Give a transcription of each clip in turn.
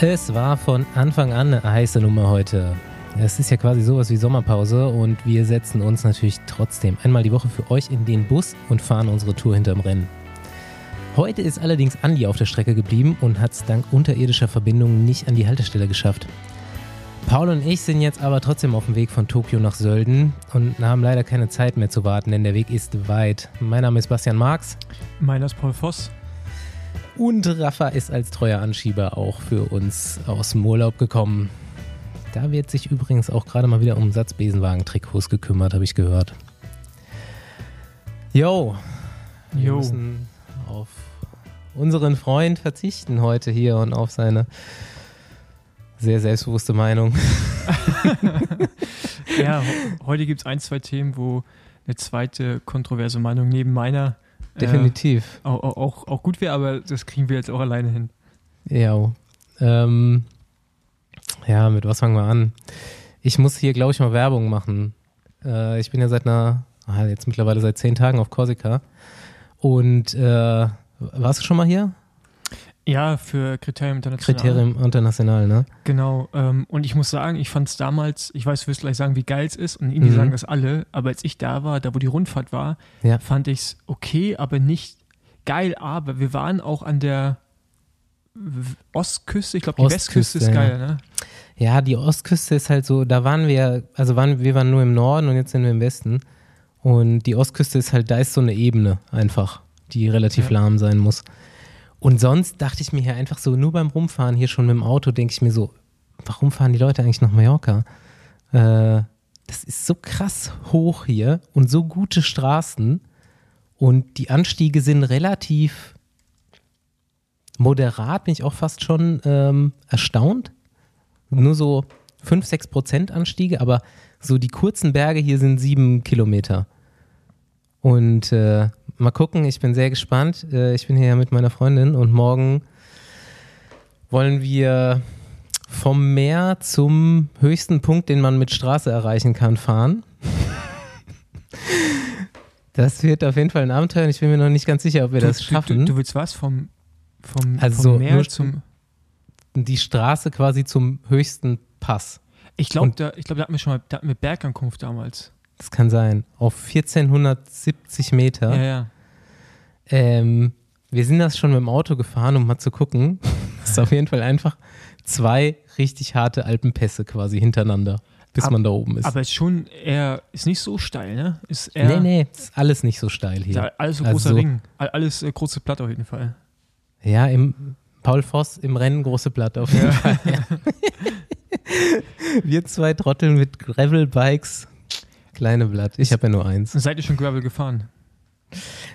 Es war von Anfang an eine heiße Nummer heute. Es ist ja quasi sowas wie Sommerpause und wir setzen uns natürlich trotzdem einmal die Woche für euch in den Bus und fahren unsere Tour hinterm Rennen. Heute ist allerdings Andi auf der Strecke geblieben und hat es dank unterirdischer Verbindungen nicht an die Haltestelle geschafft. Paul und ich sind jetzt aber trotzdem auf dem Weg von Tokio nach Sölden und haben leider keine Zeit mehr zu warten, denn der Weg ist weit. Mein Name ist Bastian Marx. Meiner ist Paul Voss. Und Rafa ist als treuer Anschieber auch für uns aus dem Urlaub gekommen. Da wird sich übrigens auch gerade mal wieder um Satzbesenwagen-Trikots gekümmert, habe ich gehört. Yo, wir Jo. müssen auf unseren Freund verzichten heute hier und auf seine sehr selbstbewusste Meinung. Ja, heute gibt es ein, zwei Themen, wo eine zweite kontroverse Meinung neben meiner Definitiv. äh, auch, auch- auch, gut wäre, aber das kriegen wir jetzt auch alleine hin. Ja. Ähm, ja, mit was fangen wir an? Ich muss hier, glaube ich, mal Werbung machen. Äh, ich bin ja seit einer, ah, jetzt mittlerweile seit zehn Tagen auf Korsika. Und äh, warst du schon mal hier? Ja, für Kriterium International. Kriterium International, ne? Genau. Ähm, und ich muss sagen, ich fand es damals, ich weiß, du wirst gleich sagen, wie geil es ist und irgendwie Mhm. sagen das alle, aber als ich da war, da wo die Rundfahrt war, Ja. fand ich es okay, aber nicht geil. Aber wir waren auch an der Ostküste, ich glaube, die Ostküste, Westküste ist ja. geil, ne? Ja, die Ostküste ist halt so, da waren wir, also waren, wir waren nur im Norden und jetzt sind wir im Westen. Und die Ostküste ist halt, da ist so eine Ebene einfach, die relativ Ja. lahm sein muss. Und sonst dachte ich mir hier einfach so, nur beim Rumfahren hier schon mit dem Auto, denke ich mir so, warum fahren die Leute eigentlich nach Mallorca? Äh, das ist so krass hoch hier und so gute Straßen und die Anstiege sind relativ moderat, bin ich auch fast schon ähm, erstaunt nur so 5, 6 Prozent Anstiege, aber so die kurzen Berge hier sind sieben Kilometer. Und äh, mal gucken, ich bin sehr gespannt. Äh, ich bin hier ja mit meiner Freundin und morgen wollen wir vom Meer zum höchsten Punkt, den man mit Straße erreichen kann, fahren. Das wird auf jeden Fall ein Abenteuer und ich bin mir noch nicht ganz sicher, ob wir das du, schaffen. Du, du willst was vom, vom, Also vom Meer zum. die Straße quasi zum höchsten Pass. Ich glaube, da, ich glaub, da hatten wir schon mal da hatten wir Bergankunft damals. Das kann sein. Auf 1470 Meter. Ja, ja. Ähm, wir sind das schon mit dem Auto gefahren, um mal zu gucken. Das ist auf jeden Fall einfach zwei richtig harte Alpenpässe quasi hintereinander, bis Ab- man da oben ist. Aber ist schon eher, ist nicht so steil, ne? Ist eher, nee, nee, ist alles nicht so steil hier. ja alles so Also großer so- Ring. All- Alles äh, große Platte auf jeden Fall. Ja, im Paul Voss im Rennen große Platte auf jeden Ja. Fall. Ja. wir zwei Trotteln mit Gravel-Bikes. Kleine Blatt. Ich habe ja nur eins. Seid ihr schon Gravel gefahren?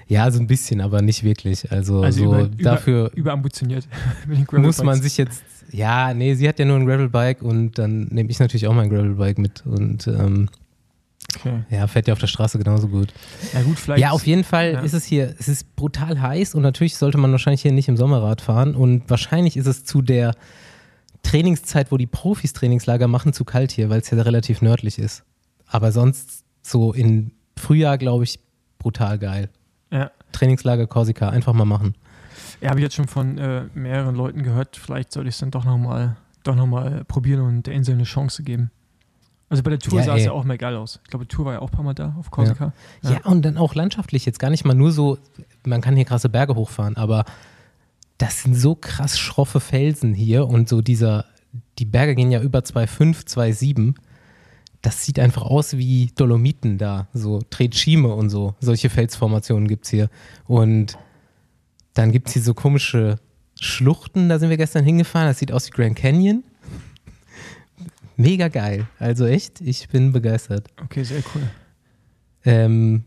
Ja, so ein bisschen, aber nicht wirklich. Also, Also so über- über- dafür Überambitioniert. muss man sich jetzt. Ja, nee, sie hat ja nur ein Gravelbike und dann nehme ich natürlich auch mein Gravelbike mit und ähm, Okay. ja, fährt ja auf der Straße genauso gut. Na gut, vielleicht. Ja, auf jeden Fall ja. ist es hier, es ist brutal heiß und natürlich sollte man wahrscheinlich hier nicht im Sommerrad fahren und wahrscheinlich ist es zu der Trainingszeit, wo die Profis Trainingslager machen, zu kalt hier, weil es ja relativ nördlich ist. Aber sonst so im Frühjahr, glaube ich, brutal geil. Ja. Trainingslager Korsika, einfach mal machen. Ja, habe ich jetzt schon von äh, mehreren Leuten gehört. Vielleicht sollte ich es dann doch nochmal doch noch mal probieren und der Insel eine Chance geben. Also bei der Tour Ja, sah es ja auch mehr geil aus. Ich glaube, die Tour war ja auch ein paar Mal da auf Korsika. Ja. Ja. und dann auch landschaftlich jetzt gar nicht mal nur so, man kann hier krasse Berge hochfahren, aber das sind so krass schroffe Felsen hier und so dieser, die Berge gehen ja über 2,5, 2,7. Das sieht einfach aus wie Dolomiten da, so Tretschime und so. Solche Felsformationen gibt es hier. Und dann gibt es hier so komische Schluchten, da sind wir gestern hingefahren. Das sieht aus wie Grand Canyon. Mega geil. Also echt, ich bin begeistert. Okay, sehr cool. Ähm,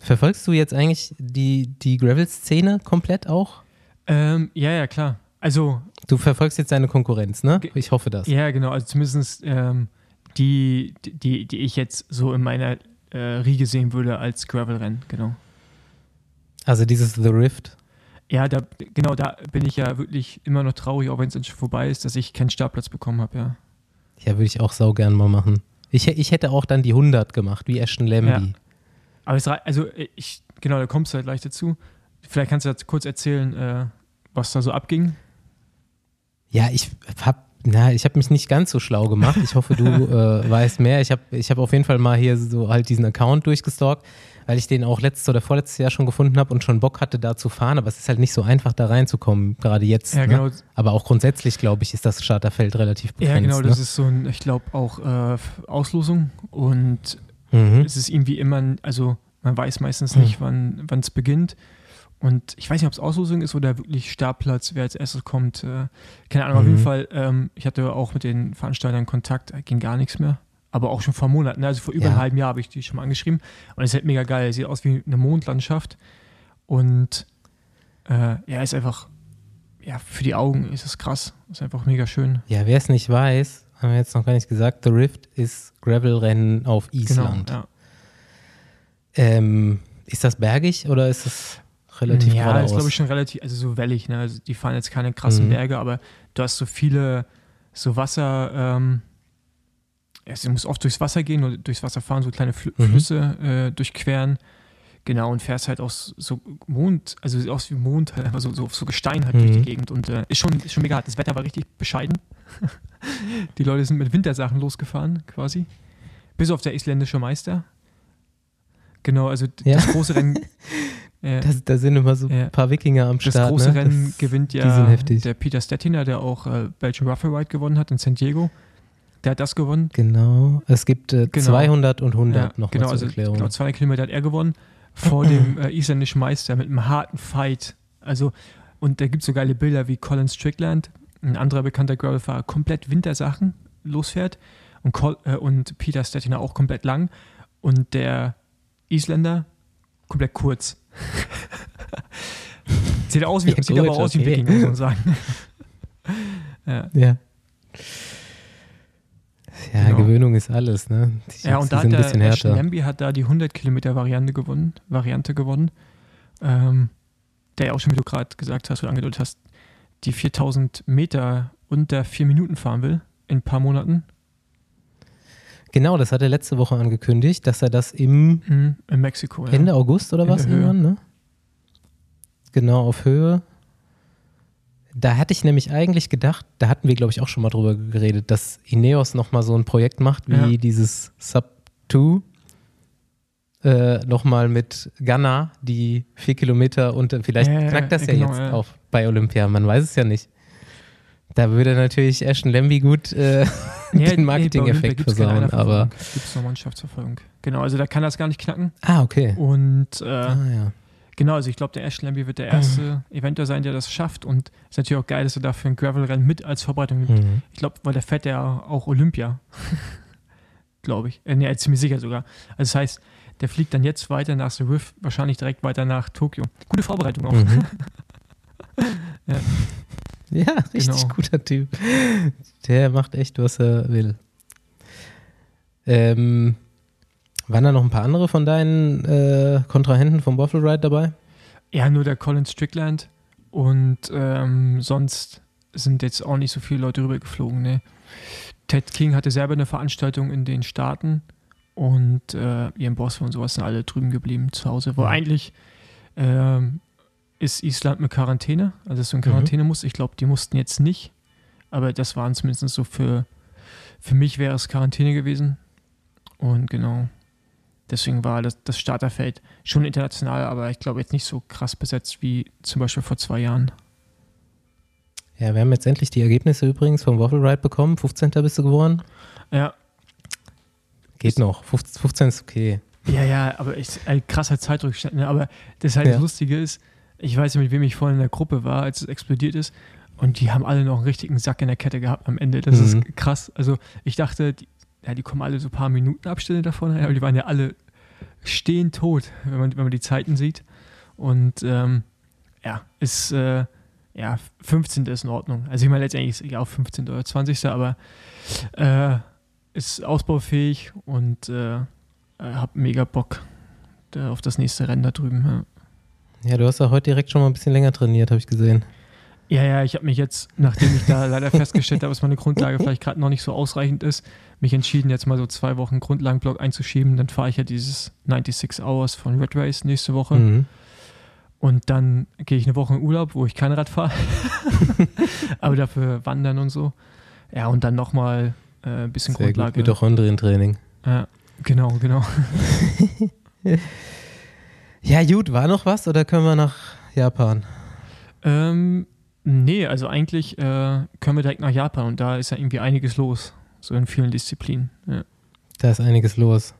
verfolgst du jetzt eigentlich die, die Gravel-Szene komplett auch? Ähm, ja, ja, klar. Also, Du verfolgst jetzt deine Konkurrenz, ne? Ich hoffe das. ja, genau. Also zumindest ähm, die, die, die ich jetzt so in meiner äh, Riege sehen würde als Gravel-Rennen, genau. Also dieses The Rift. Ja, da, genau, da bin ich ja wirklich immer noch traurig, auch wenn es schon vorbei ist, dass ich keinen Startplatz bekommen habe, ja. Ja, würde ich auch sau gern mal machen. Ich, ich hätte auch dann die 100 gemacht, wie Ashton Lambie. Ja. Aber es also äh, ich, genau, da kommst du halt gleich dazu. Vielleicht kannst du kurz erzählen, äh, was da so abging. Ja, ich habe na, ich habe mich nicht ganz so schlau gemacht. Ich hoffe, du äh, weißt mehr. Ich habe ich hab auf jeden Fall mal hier so halt diesen Account durchgestalkt, weil ich den auch letztes oder vorletztes Jahr schon gefunden habe und schon Bock hatte, da zu fahren. Aber es ist halt nicht so einfach, da reinzukommen, gerade jetzt. Ja, ne? genau. Aber auch grundsätzlich, glaube ich, ist das Starterfeld relativ begrenzt. Ja, genau, das ne? ist so ein, ich glaube, auch äh, Auslosung und mhm. es ist irgendwie immer, also man weiß meistens Hm. nicht, wann es beginnt. Und ich weiß nicht, ob es Auslosung ist oder wirklich Startplatz, wer als erstes kommt. Äh, keine Ahnung, auf Mhm. jeden Fall. Ähm, ich hatte auch mit den Veranstaltern Kontakt, äh, ging gar nichts mehr. Aber auch schon vor Monaten, ne? also vor über Ja. einem halben Jahr habe ich die schon mal angeschrieben. Und es ist halt mega geil. Sieht aus wie eine Mondlandschaft. Und äh, ja, ist einfach, ja, für die Augen ist es krass. Ist einfach mega schön. Ja, wer es nicht weiß, haben wir jetzt noch gar nicht gesagt, The Rift ist Gravel-Rennen auf Island. Genau. Ja. Ähm, ist das bergig oder ist es relativ ja, geradeaus? ist glaube ich schon relativ, also so wellig, ne? Also die fahren jetzt keine krassen Mhm. Berge, aber du hast so viele, so Wasser, ähm, ja, du musst oft durchs Wasser gehen oder durchs Wasser fahren, so kleine Flü Mhm. Flüsse äh, durchqueren. Genau, und fährst halt aus so Mond, also aus wie Mond, halt einfach so, so, so Gestein halt durch die Mhm. Gegend und äh, ist, schon, ist schon mega hart. Das Wetter war richtig bescheiden. die Leute sind mit Wintersachen losgefahren, quasi. Bis auf der isländische Meister. Genau, also Ja. das große Rennen. äh, Das, da sind immer so Ja. ein paar Wikinger am das Start. große ne? Rennen das, gewinnt ja der Peter Stettiner, der auch äh, Belgian Ruffle Ride gewonnen hat in San Diego. Der hat das gewonnen. Genau. Es gibt äh, Genau. 200 und 100 Ja, noch genau, zur also Erklärung. genau, 200 Kilometer hat er gewonnen vor dem äh, isländischen Meister mit einem harten Fight. Also, und da gibt es so geile Bilder wie Colin Strickland, ein anderer bekannter Gravelfahrer, komplett Wintersachen losfährt und, Col äh, und Peter Stettiner auch komplett lang und der Isländer komplett kurz. sieht aus wie, Ja, sieht aber gut, aus wie ein okay. Wikinger, muss man sagen. ja. ja. Ja, Genau. Gewöhnung ist alles, ne? Die, Ja, und da hat der. Lambie hat da die 100 Kilometer Variante gewonnen, Variante gewonnen, ähm, der ja auch schon, wie du gerade gesagt hast oder angedeutet hast, die 4000 Meter unter vier Minuten fahren will in ein paar Monaten Genau, das hat er letzte Woche angekündigt, dass er das im mhm. in Mexiko. Ja. Ende August oder In was irgendwann, ne? Genau, auf Höhe. Da hatte ich nämlich eigentlich gedacht, da hatten wir, glaube ich, auch schon mal drüber geredet, dass Ineos nochmal so ein Projekt macht, wie Ja. dieses Sub 2. Äh, nochmal mit Ghana, die vier Kilometer und vielleicht Ja, knackt das ja, genau, jetzt auf bei Olympia, man weiß es ja nicht. Da würde natürlich Ashton Lambie gut äh, den Marketing-Effekt versauen, aber. Gibt es noch Mannschaftsverfolgung. Genau, also da kann das gar nicht knacken. Ah, okay. Und äh, Ah, ja. Genau, also ich glaube, der Ashton Lambie wird der erste Eventer sein, der das schafft. Und es ist natürlich auch geil, dass er dafür ein Gravel-Rennen mit als Vorbereitung nimmt. Mhm. Ich glaube, weil der fährt ja auch Olympia. glaube ich. Äh, nee, ziemlich sicher sogar. Also das heißt, der fliegt dann jetzt weiter nach The Riff, wahrscheinlich direkt weiter nach Tokio. Gute Vorbereitung auch. Mhm. Ja. Ja, richtig Genau. guter Typ. Der macht echt, was er will. Ähm, waren da noch ein paar andere von deinen äh, Kontrahenten vom Waffle Ride dabei? Ja, nur der Colin Strickland. Und ähm, sonst sind jetzt auch nicht so viele Leute rübergeflogen. Ne? Ted King hatte selber eine Veranstaltung in den Staaten und äh, Ian Boswell und sowas sind alle drüben geblieben zu Hause. Wo eigentlich ähm, ist Island mit Quarantäne, also dass du in Mhm. Quarantäne musst. Ich glaube, die mussten jetzt nicht, aber das waren zumindest so für, für mich wäre es Quarantäne gewesen. Und genau, deswegen war das, das Starterfeld schon international, aber ich glaube jetzt nicht so krass besetzt wie zum Beispiel vor zwei Jahren. Ja, wir haben jetzt endlich die Ergebnisse übrigens vom Waffle Ride bekommen. 15. bist du geworden. Ja, Geht Ist- noch. 15, 15 ist okay. ja, ja, aber ich, ein krasser Zeitrückstand. Ne? Aber das halt Ja. das Lustige ist, ich weiß ja, mit wem ich vorhin in der Gruppe war, als es explodiert ist. Und die haben alle noch einen richtigen Sack in der Kette gehabt am Ende. Das Mhm. ist krass. Also ich dachte, die, ja, die kommen alle so ein paar Minuten Abstände davon, aber die waren ja alle stehen tot, wenn man, wenn man die Zeiten sieht. Und ähm, ja, ist äh, ja 15. ist in Ordnung. Also ich meine letztendlich ist ja auch 15. oder 20. aber äh, ist ausbaufähig und äh, hab mega Bock auf das nächste Rennen da drüben. Ja. Ja, du hast ja heute direkt schon mal ein bisschen länger trainiert, habe ich gesehen. Ja, ja, ich habe mich jetzt, nachdem ich da leider festgestellt habe, dass meine Grundlage vielleicht gerade noch nicht so ausreichend ist, mich entschieden, jetzt mal so zwei Wochen Grundlagenblock einzuschieben. Dann fahre ich ja dieses 96 Hours von Red Race nächste Woche. Mhm. Und dann gehe ich eine Woche in Urlaub, wo ich kein Rad fahre, aber dafür wandern und so. Ja, und dann nochmal äh, ein bisschen Sehr Grundlage. gut. Mitochondrientraining. Ja, genau, genau. Ja, gut, war noch was oder können wir nach Japan? Ähm, nee, also eigentlich äh, können wir direkt nach Japan und da ist ja irgendwie einiges los, so in vielen Disziplinen. Ja. Da ist einiges los.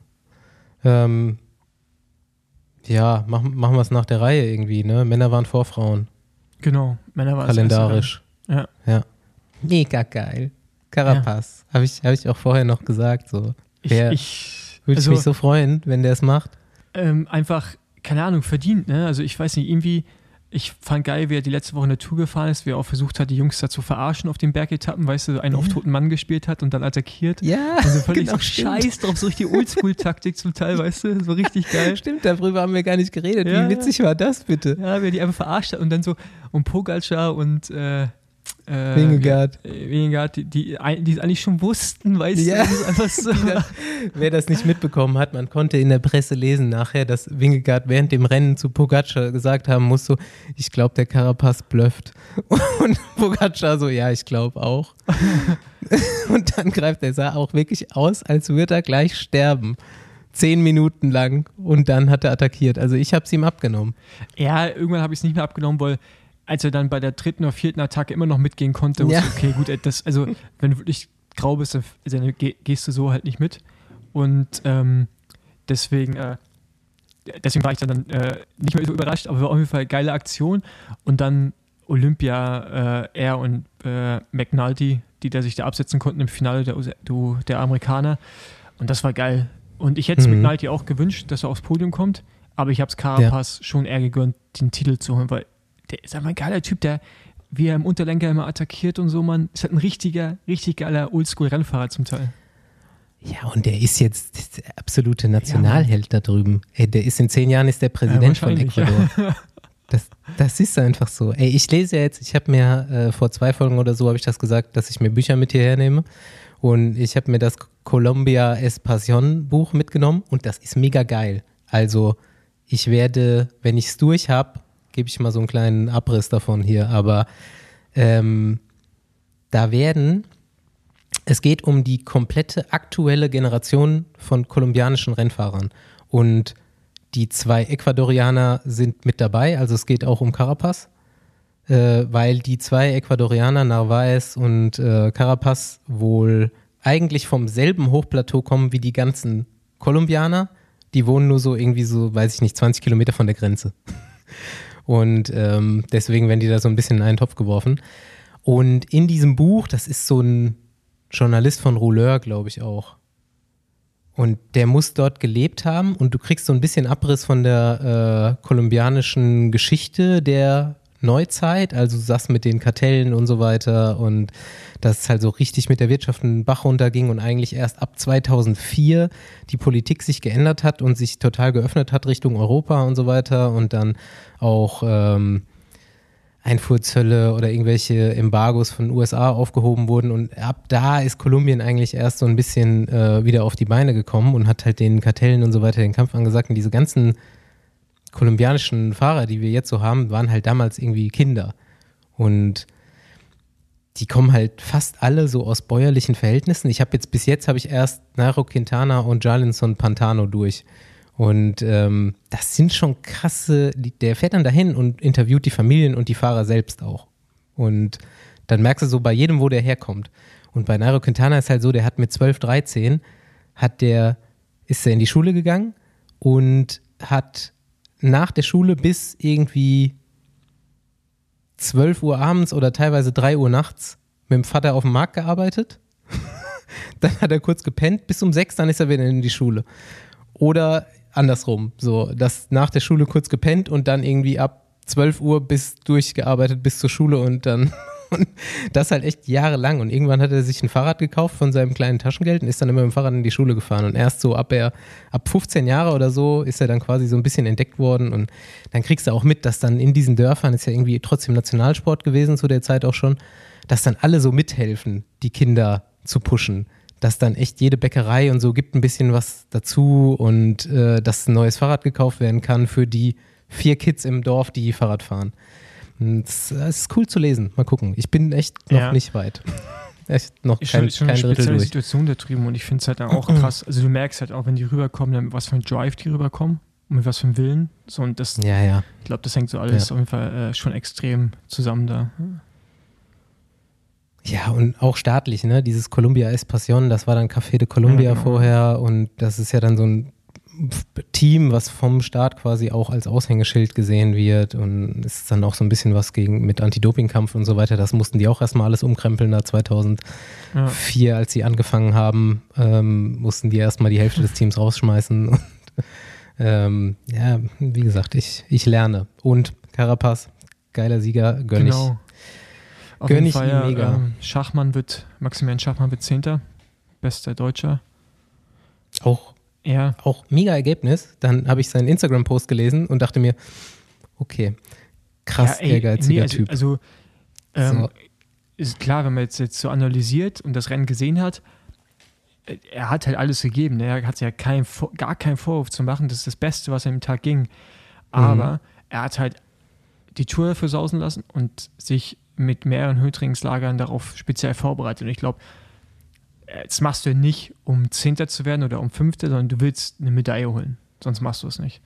Ähm, ja, mach, machen wir es nach der Reihe irgendwie, ne? Männer waren vor Frauen. Genau, Männer war das kalendarisch. Ja. ja. Mega geil. Carapaz. Habe ich, hab ich auch vorher noch gesagt. So. Wer- Ich, ich Würde also, ich mich so freuen, wenn der es macht. ähm, einfach, keine Ahnung, verdient, ne? Also ich weiß nicht, irgendwie, ich fand geil, wie er die letzte Woche eine Tour gefahren ist, wie er auch versucht hat, die Jungs da zu verarschen auf den Bergetappen, weißt du, einen auf toten Mann gespielt hat und dann attackiert. Ja, Also völlig genau, so stimmt. scheiß drauf, so richtig Oldschool-Taktik zum Teil, weißt du, so richtig geil. Stimmt, darüber haben wir gar nicht geredet. Ja, Wie witzig war das bitte? Ja, wie er die einfach verarscht hat und dann so, und Pogacar und äh, äh, Wingegaard. wie- äh, Wingegaard, die, die, die es eigentlich schon wussten, weißt Ja. du, einfach so. Das- Wer das nicht mitbekommen hat, man konnte in der Presse lesen nachher, dass Wingegaard während dem Rennen zu Pogacar gesagt haben muss, so, ich glaube, der Carapaz blufft. Und Pogacar so, ja, ich glaube auch. Und dann greift er, sah auch wirklich aus, als würde er gleich sterben. Zehn Minuten lang und dann hat er attackiert. Also ich habe es ihm abgenommen. Ja, irgendwann habe ich es nicht mehr abgenommen, weil als er dann bei der dritten oder vierten Attacke immer noch mitgehen konnte, Ja. wusste ich, okay, gut, äh, das, also wenn du wirklich grau bist, dann dann geh- gehst du so halt nicht mit. Und ähm, deswegen, äh, deswegen war ich dann äh, nicht mehr so überrascht, aber war auf jeden Fall eine geile Aktion. Und dann Olympia, äh, er und äh, McNulty, die da sich da absetzen konnten im Finale der, du- der Amerikaner. Und das war geil. Und ich hätte es Mhm. McNulty auch gewünscht, dass er aufs Podium kommt, aber ich habe es Carapaz schon eher gegönnt, den Titel zu holen, weil der ist einfach ein geiler Typ, der wie er im Unterlenker immer attackiert und so, man ist halt ein richtiger, richtig geiler Oldschool-Rennfahrer zum Teil. Ja, und der ist jetzt der absolute Nationalheld da drüben. Ey, der ist in zehn Jahren ist der Präsident von wahrscheinlich, Ecuador. Das, das ist einfach so. Ey, ich lese ja jetzt, ich habe mir äh, vor zwei Folgen oder so habe ich das gesagt, dass ich mir Bücher mit hierher nehme. Und ich habe mir das Colombia Espacion Buch mitgenommen und das ist mega geil. Also ich werde, wenn ich es durch habe, gebe ich mal so einen kleinen Abriss davon hier, aber ähm, da werden, es geht um die komplette aktuelle Generation von kolumbianischen Rennfahrern. Und die zwei Ecuadorianer sind mit dabei, also es geht auch um Carapaz, äh, weil die zwei Ecuadorianer, Narvaez und äh, Carapaz, wohl eigentlich vom selben Hochplateau kommen wie die ganzen Kolumbianer. Die wohnen nur so irgendwie so, weiß ich nicht, 20 Kilometer von der Grenze. Und ähm, deswegen werden die da so ein bisschen in einen Topf geworfen. Und in diesem Buch, das ist so ein Journalist von Rouleur, glaube ich auch. Und der muss dort gelebt haben und du kriegst so ein bisschen Abriss von der äh, kolumbianischen Geschichte der Neuzeit, also das mit den Kartellen und so weiter und dass es halt so richtig mit der Wirtschaft einen Bach runterging und eigentlich erst ab 2004 die Politik sich geändert hat und sich total geöffnet hat Richtung Europa und so weiter und dann auch ähm, Einfuhrzölle oder irgendwelche Embargos von USA aufgehoben wurden und ab da ist Kolumbien eigentlich erst so ein bisschen äh, wieder auf die Beine gekommen und hat halt den Kartellen und so weiter den Kampf angesagt und diese ganzen kolumbianischen Fahrer, die wir jetzt so haben, waren halt damals irgendwie Kinder und die kommen halt fast alle so aus bäuerlichen Verhältnissen. Ich habe jetzt bis jetzt habe ich erst Nairo Quintana und Jarlinson Pantano durch. Und ähm, das sind schon krasse, die, der fährt dann dahin und interviewt die Familien und die Fahrer selbst auch. Und dann merkst du so bei jedem, wo der herkommt. Und bei Nairo Quintana ist halt so, der hat mit 12, 13, hat der, ist er in die Schule gegangen und hat nach der Schule bis irgendwie 12 Uhr abends oder teilweise 3 Uhr nachts mit dem Vater auf dem Markt gearbeitet. dann hat er kurz gepennt, bis um 6, dann ist er wieder in die Schule. Oder andersrum, so, dass nach der Schule kurz gepennt und dann irgendwie ab 12 Uhr bis durchgearbeitet bis zur Schule und dann und das halt echt jahrelang. Und irgendwann hat er sich ein Fahrrad gekauft von seinem kleinen Taschengeld und ist dann immer mit dem Fahrrad in die Schule gefahren. Und erst so ab er, ab 15 Jahre oder so ist er dann quasi so ein bisschen entdeckt worden. Und dann kriegst du auch mit, dass dann in diesen Dörfern, ist ja irgendwie trotzdem Nationalsport gewesen zu der Zeit auch schon, dass dann alle so mithelfen, die Kinder zu pushen. Dass dann echt jede Bäckerei und so gibt ein bisschen was dazu und äh, dass ein neues Fahrrad gekauft werden kann für die vier Kids im Dorf, die Fahrrad fahren. Das ist cool zu lesen. Mal gucken. Ich bin echt noch ja. nicht weit. Echt noch ist kein, schon, kein Drittel durch. Situation da drüben und ich finde es halt dann auch krass. Also du merkst halt auch, wenn die rüberkommen, dann was für ein Drive die rüberkommen und mit was für einem Willen. So und das, ja, ja. ich glaube, das hängt so alles ja. auf jeden Fall äh, schon extrem zusammen da. Ja, und auch staatlich, ne? Dieses Columbia Espasión, das war dann Café de Columbia ja, genau. vorher und das ist ja dann so ein Team, was vom Staat quasi auch als Aushängeschild gesehen wird und es ist dann auch so ein bisschen was gegen mit Anti-Doping-Kampf und so weiter. Das mussten die auch erstmal alles umkrempeln da 2004, ja. als sie angefangen haben, ähm, mussten die erstmal die Hälfte des Teams rausschmeißen. Und, ähm, ja, wie gesagt, ich, ich lerne. Und Carapaz, geiler Sieger, gönn genau. ich. Auf gönn jeden Fall, mega. Ähm, Schachmann wird, Maximilian Schachmann wird Zehnter, bester Deutscher. Auch ja. Auch mega Ergebnis. Dann habe ich seinen Instagram-Post gelesen und dachte mir, okay, krass ja, ey, ehrgeiziger nee, also, Typ. Also, ähm, so. ist klar, wenn man jetzt, jetzt so analysiert und das Rennen gesehen hat, äh, er hat halt alles gegeben. Ne? Er hat ja kein, gar keinen Vorwurf zu machen. Das ist das Beste, was an dem Tag ging. Aber mhm. er hat halt die Tour dafür sausen lassen und sich mit mehreren Höhentrainingslagern darauf speziell vorbereitet. Und ich glaube, das machst du nicht, um Zehnter zu werden oder um Fünfter, sondern du willst eine Medaille holen. Sonst machst du es nicht.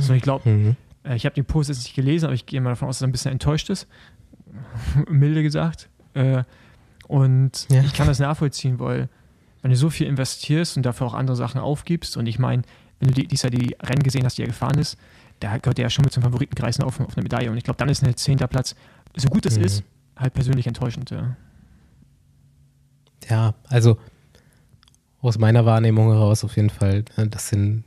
so, ich glaube, mhm. äh, ich habe den Post jetzt nicht gelesen, aber ich gehe mal davon aus, dass er ein bisschen enttäuscht ist. Milde gesagt. Äh, und ja. ich kann das nachvollziehen, weil wenn du so viel investierst und dafür auch andere Sachen aufgibst, und ich meine, wenn du die, dieses Jahr die Rennen gesehen hast, die er gefahren ist, da gehört er ja schon mit zum Favoritenkreis auf, auf eine Medaille. Und ich glaube, dann ist ein zehnter Platz, so gut es mhm. ist, halt persönlich enttäuschend. Ja. Ja, also aus meiner Wahrnehmung heraus auf jeden Fall, ne, das sind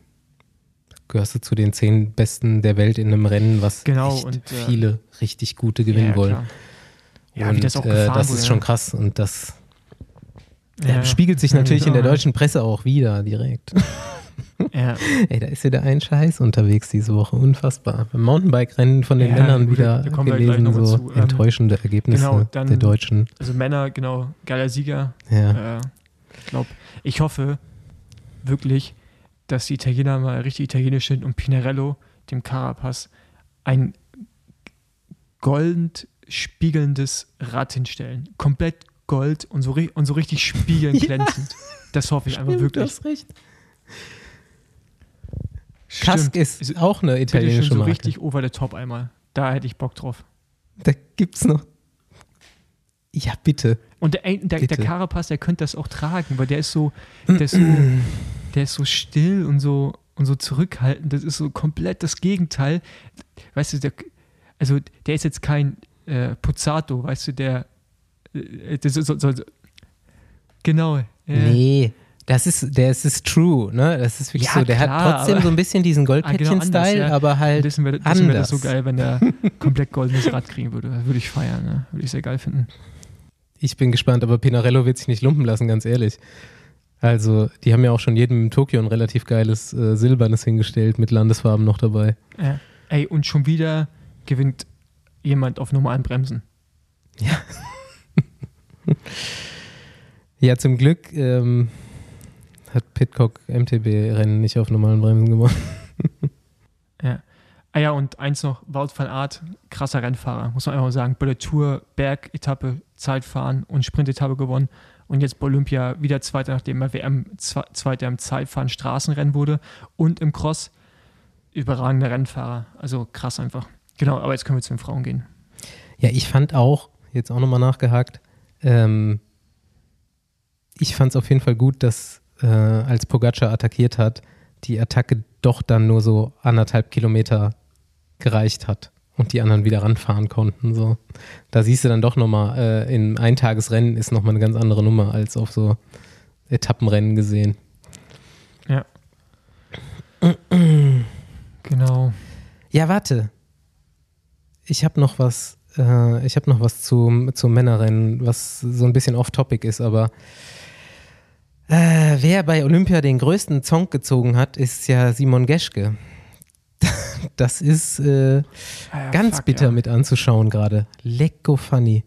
gehörst du zu den zehn Besten der Welt in einem Rennen, was genau, und, äh, viele richtig gute gewinnen ja, wollen. Ja, und das, äh, das ist schon krass und das ja, spiegelt sich natürlich in der deutschen Presse auch wieder direkt. Ja. Ey, da ist ja der ein Scheiß unterwegs diese Woche. Unfassbar. Beim Mountainbike-Rennen von den ja, Männern wieder gelesen, so zu. Ähm, enttäuschende Ergebnisse genau, dann, der Deutschen. Also Männer, genau, geiler Sieger. Ja. Äh, ich glaube, ich hoffe wirklich, dass die Italiener mal richtig italienisch sind und Pinarello, dem Carapaz, ein goldend spiegelndes Rad hinstellen. Komplett Gold und so, und so richtig spiegelnd glänzend. Das hoffe ich Stimmt, einfach wirklich. Du hast recht. Kask ist also, auch eine italienische bitte schön so Marke. richtig over the top einmal. Da hätte ich Bock drauf. Da gibt's noch. Ja, bitte. Und der, der, bitte. der Carapaz, der könnte das auch tragen, weil der ist so, der ist so, der ist so still und so und so zurückhaltend. Das ist so komplett das Gegenteil. Weißt du, der, also der ist jetzt kein äh, Pozzato, weißt du, der, äh, der so, so, so, genau. Äh, nee. Das ist, der ist, ist true, ne? Das ist wirklich ja, so. Der klar, hat trotzdem so ein bisschen diesen Goldkettchen-Style, ah, genau ja. aber halt. Das wäre das, wär das so geil, wenn der komplett goldenes Rad kriegen würde. Würde ich feiern, ne? Würde ich sehr geil finden. Ich bin gespannt, aber Pinarello wird sich nicht lumpen lassen, ganz ehrlich. Also, die haben ja auch schon jedem in Tokio ein relativ geiles äh, Silbernes hingestellt, mit Landesfarben noch dabei. Ja. Ey, und schon wieder gewinnt jemand auf normalen Bremsen. Ja. ja, zum Glück. Ähm, hat Pitcock MTB-Rennen nicht auf normalen Bremsen gemacht. ja. Ah ja, und eins noch, Wout van Art, krasser Rennfahrer, muss man einfach sagen. Bei der Tour, Berg-Etappe, Zeitfahren und Sprint-Etappe gewonnen. Und jetzt bei Olympia wieder Zweiter, nachdem er WM Zweiter im Zeitfahren Straßenrennen wurde. Und im Cross überragender Rennfahrer. Also krass einfach. Genau, aber jetzt können wir zu den Frauen gehen. Ja, ich fand auch, jetzt auch nochmal nachgehakt, ähm, ich fand es auf jeden Fall gut, dass äh, als Pogacar attackiert hat, die Attacke doch dann nur so anderthalb Kilometer gereicht hat und die anderen wieder ranfahren konnten. So. Da siehst du dann doch nochmal, äh, in Eintagesrennen ist nochmal eine ganz andere Nummer als auf so Etappenrennen gesehen. Ja. genau. Ja, warte. Ich habe noch was, äh, ich habe noch was zum, zum Männerrennen, was so ein bisschen off-topic ist, aber äh, wer bei Olympia den größten Zong gezogen hat, ist ja Simon Geschke. Das ist äh, ah ja, ganz fuck, bitter ja. mit anzuschauen gerade. Lecko funny.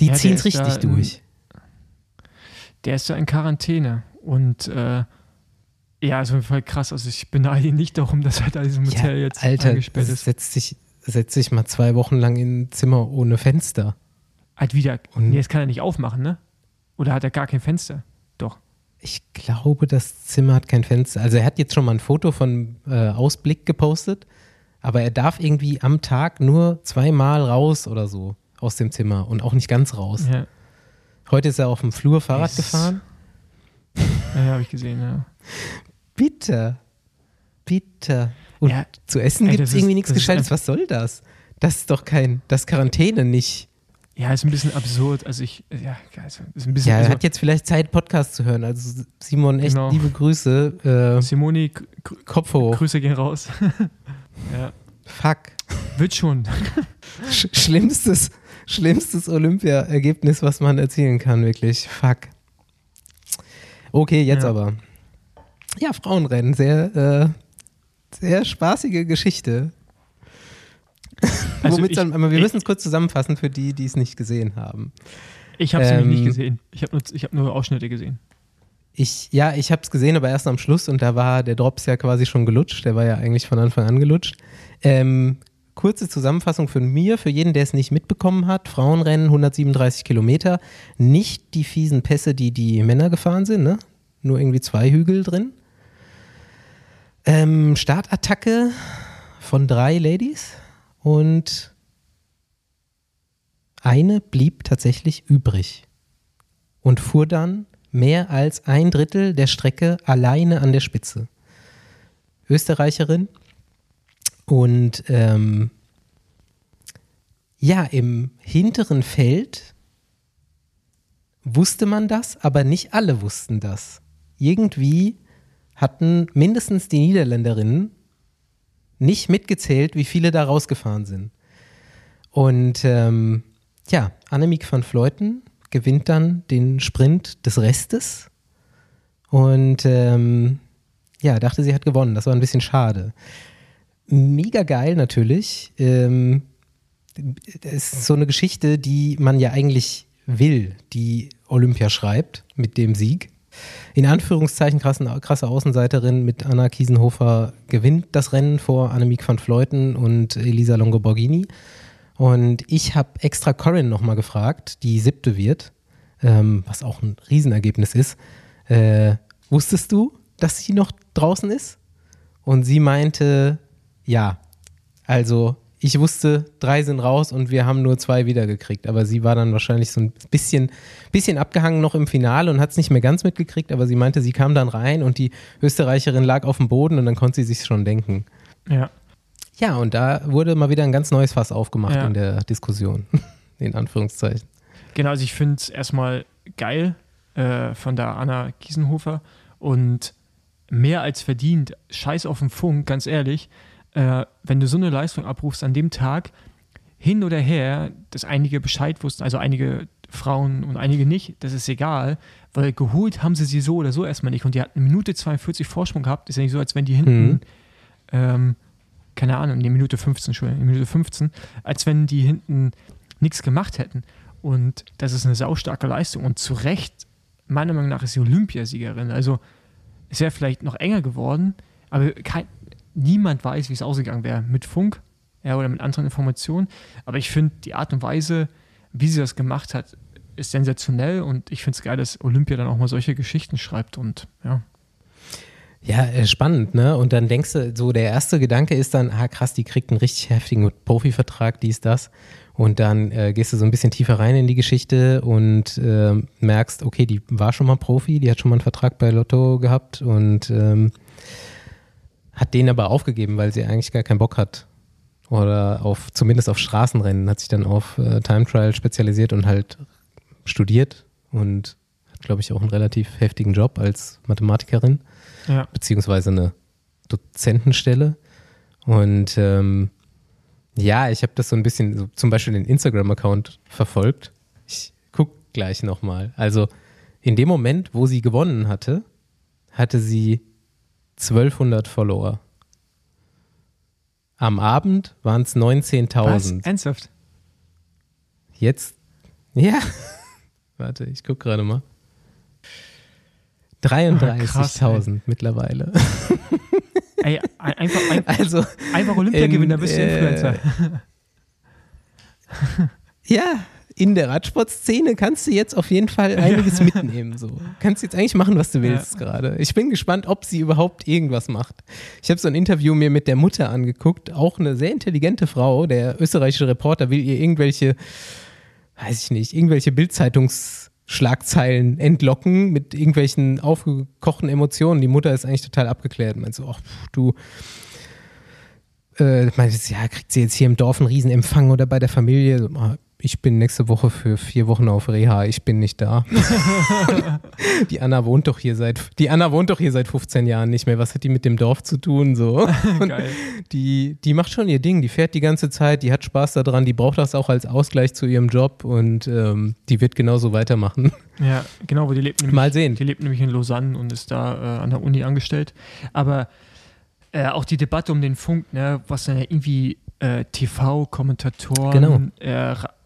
Die ja, ziehen es richtig durch. der ist ja in Quarantäne und äh, Ja, ist auf jeden Fall krass. Also ich beneide ihn nicht darum, dass er da diesem Hotel ja, jetzt Alter, eingesperrt ist. setz dich, setz dich mal zwei Wochen lang in ein Zimmer ohne Fenster. Halt wieder. Und- nee, das kann er nicht aufmachen, ne? Oder hat er gar kein Fenster? Doch. Ich glaube, das Zimmer hat kein Fenster. Also er hat jetzt schon mal ein Foto von äh, Ausblick gepostet, aber er darf irgendwie am Tag nur zweimal raus oder so aus dem Zimmer und auch nicht ganz raus. Ja, Heute ist er auf dem Flur Fahrrad Es- gefahren. ja habe ich gesehen, ja. Bitter. Bitter. Und Ja, zu essen gibt es irgendwie nichts Gescheites. Was soll das? Das ist doch kein, das Quarantäne nicht. Ja, ist ein bisschen absurd. Also ich, ja, also ist ein bisschen. Ja, er also hat jetzt vielleicht Zeit, Podcast zu hören. Also Simon, echt Genau. liebe Grüße. Äh, Simoni, Kopf hoch. Grüße gehen raus. ja, Fuck. wird schon. Sch schlimmstes, schlimmstes Olympia-Ergebnis, was man erzielen kann, wirklich. Fuck. Okay, jetzt Ja. aber. Ja, Frauenrennen, sehr, äh, sehr spaßige Geschichte. Also Womit ich, dann, aber wir müssen es kurz zusammenfassen für die, die es nicht gesehen haben. ich habe es nämlich nicht ähm, gesehen. Ich habe nur, ich hab nur Ausschnitte gesehen. Ich, ja, ich habe es gesehen, aber erst am Schluss und da war der Drops ja quasi schon gelutscht. Der war ja eigentlich von Anfang an gelutscht. Ähm, kurze Zusammenfassung von mir, für jeden, der es nicht mitbekommen hat. Frauenrennen, 137 Kilometer. Nicht die fiesen Pässe, die die Männer gefahren sind, ne? Nur irgendwie zwei Hügel drin. Ähm, Startattacke von drei Ladies und eine blieb tatsächlich übrig und fuhr dann mehr als ein Drittel der Strecke alleine an der Spitze. Österreicherin. Und ähm, ja, im hinteren Feld wusste man das, aber nicht alle wussten das. Irgendwie hatten mindestens die Niederländerinnen nicht mitgezählt, wie viele da rausgefahren sind. Und ähm, ja, Annemiek van Vleuten gewinnt dann den Sprint des Restes und ähm, ja, dachte, sie hat gewonnen. Das war ein bisschen schade. Mega geil natürlich. Ähm, ist so eine Geschichte, die man ja eigentlich will, die Olympia schreibt mit dem Sieg. In Anführungszeichen krassen, krasse Außenseiterin mit Anna Kiesenhofer gewinnt das Rennen vor Annemiek van Vleuten und Elisa Longo-Borghini. Und ich habe extra Corinne nochmal gefragt, die siebte wird, ähm, was auch ein Riesenergebnis ist. Äh, wusstest du, dass sie noch draußen ist? Und sie meinte, ja. Also ich wusste, drei sind raus und wir haben nur zwei wiedergekriegt. Aber sie war dann wahrscheinlich so ein bisschen, bisschen abgehangen noch im Finale und hat es nicht mehr ganz mitgekriegt. Aber sie meinte, sie kam dann rein und die Österreicherin lag auf dem Boden und dann konnte sie sich schon denken. Ja. Ja, und da wurde mal wieder ein ganz neues Fass aufgemacht Ja. in der Diskussion. In Anführungszeichen. Genau, also ich finde es erstmal geil äh, von der Anna Kiesenhofer und mehr als verdient. Scheiß auf den Funk, ganz ehrlich. Äh, wenn du so eine Leistung abrufst an dem Tag, hin oder her, dass einige Bescheid wussten, also einige Frauen und einige nicht, das ist egal, weil geholt haben sie sie so oder so erstmal nicht und die hatten eine Minute 42 Vorsprung gehabt. Ist ja nicht so, als wenn die hinten, Mhm. ähm, keine Ahnung, in Minute 15, Entschuldigung, in Minute 15, als wenn die hinten nichts gemacht hätten. Und das ist eine saustarke Leistung und zu Recht, meiner Meinung nach, ist sie Olympiasiegerin. Also es wäre vielleicht noch enger geworden, aber kein, niemand weiß, wie es ausgegangen wäre. Mit Funk ja, oder mit anderen Informationen. Aber ich finde, die Art und Weise, wie sie das gemacht hat, ist sensationell und ich finde es geil, dass Olympia dann auch mal solche Geschichten schreibt und ja. Ja, äh, spannend, ne? Und dann denkst du, so der erste Gedanke ist dann, ah krass, die kriegt einen richtig heftigen Profivertrag, dies, das. Und dann äh, gehst du so ein bisschen tiefer rein in die Geschichte und äh, merkst, okay, die war schon mal Profi, die hat schon mal einen Vertrag bei Lotto gehabt und ähm, hat den aber aufgegeben, weil sie eigentlich gar keinen Bock hat. Oder auf, zumindest auf Straßenrennen, hat sich dann auf äh, Time Trial spezialisiert und halt studiert und hat, glaube ich, auch einen relativ heftigen Job als Mathematikerin Ja, beziehungsweise eine Dozentenstelle. Und ähm, ja, ich habe das so ein bisschen, so zum Beispiel den Instagram-Account verfolgt. Ich gucke gleich nochmal. Also in dem Moment, wo sie gewonnen hatte, hatte sie 1200 Follower. Am Abend waren es was? 19.000. Ernsthaft? Jetzt, ja, warte, ich gucke gerade mal. 33.000 mittlerweile. Ey, ein- einfach, ein, Also, einfach Olympiagewinner, in, bist du äh, Influencer. ja, in der Radsportszene kannst du jetzt auf jeden Fall einiges mitnehmen. So. Kannst jetzt eigentlich machen, was du willst gerade. Ich bin gespannt, ob sie überhaupt irgendwas macht. Ich habe so ein Interview mir mit der Mutter angeguckt, auch eine sehr intelligente Frau. Der österreichische Reporter will ihr irgendwelche, weiß ich nicht, irgendwelche Bildzeitungsschlagzeilen entlocken mit irgendwelchen aufgekochten Emotionen. Die Mutter ist eigentlich total abgeklärt. Meint so, ach, du, äh, meinte sie, ja, kriegt sie jetzt hier im Dorf einen Riesenempfang oder bei der Familie? So, ah, Ich bin nächste Woche für vier Wochen auf Reha, ich bin nicht da. die Anna wohnt doch hier seit, die Anna wohnt doch hier seit 15 Jahren nicht mehr. Was hat die mit dem Dorf zu tun? So. Die, die macht schon ihr Ding, die fährt die ganze Zeit, die hat Spaß daran, die braucht das auch als Ausgleich zu ihrem Job und ähm, die wird genauso weitermachen. Ja, genau, wo die lebt nämlich, Mal sehen. die lebt nämlich in Lausanne und ist da äh, an der Uni angestellt. Aber äh, auch die Debatte um den Funk, ne, was dann ja irgendwie äh, TV-Kommentatoren, Genau.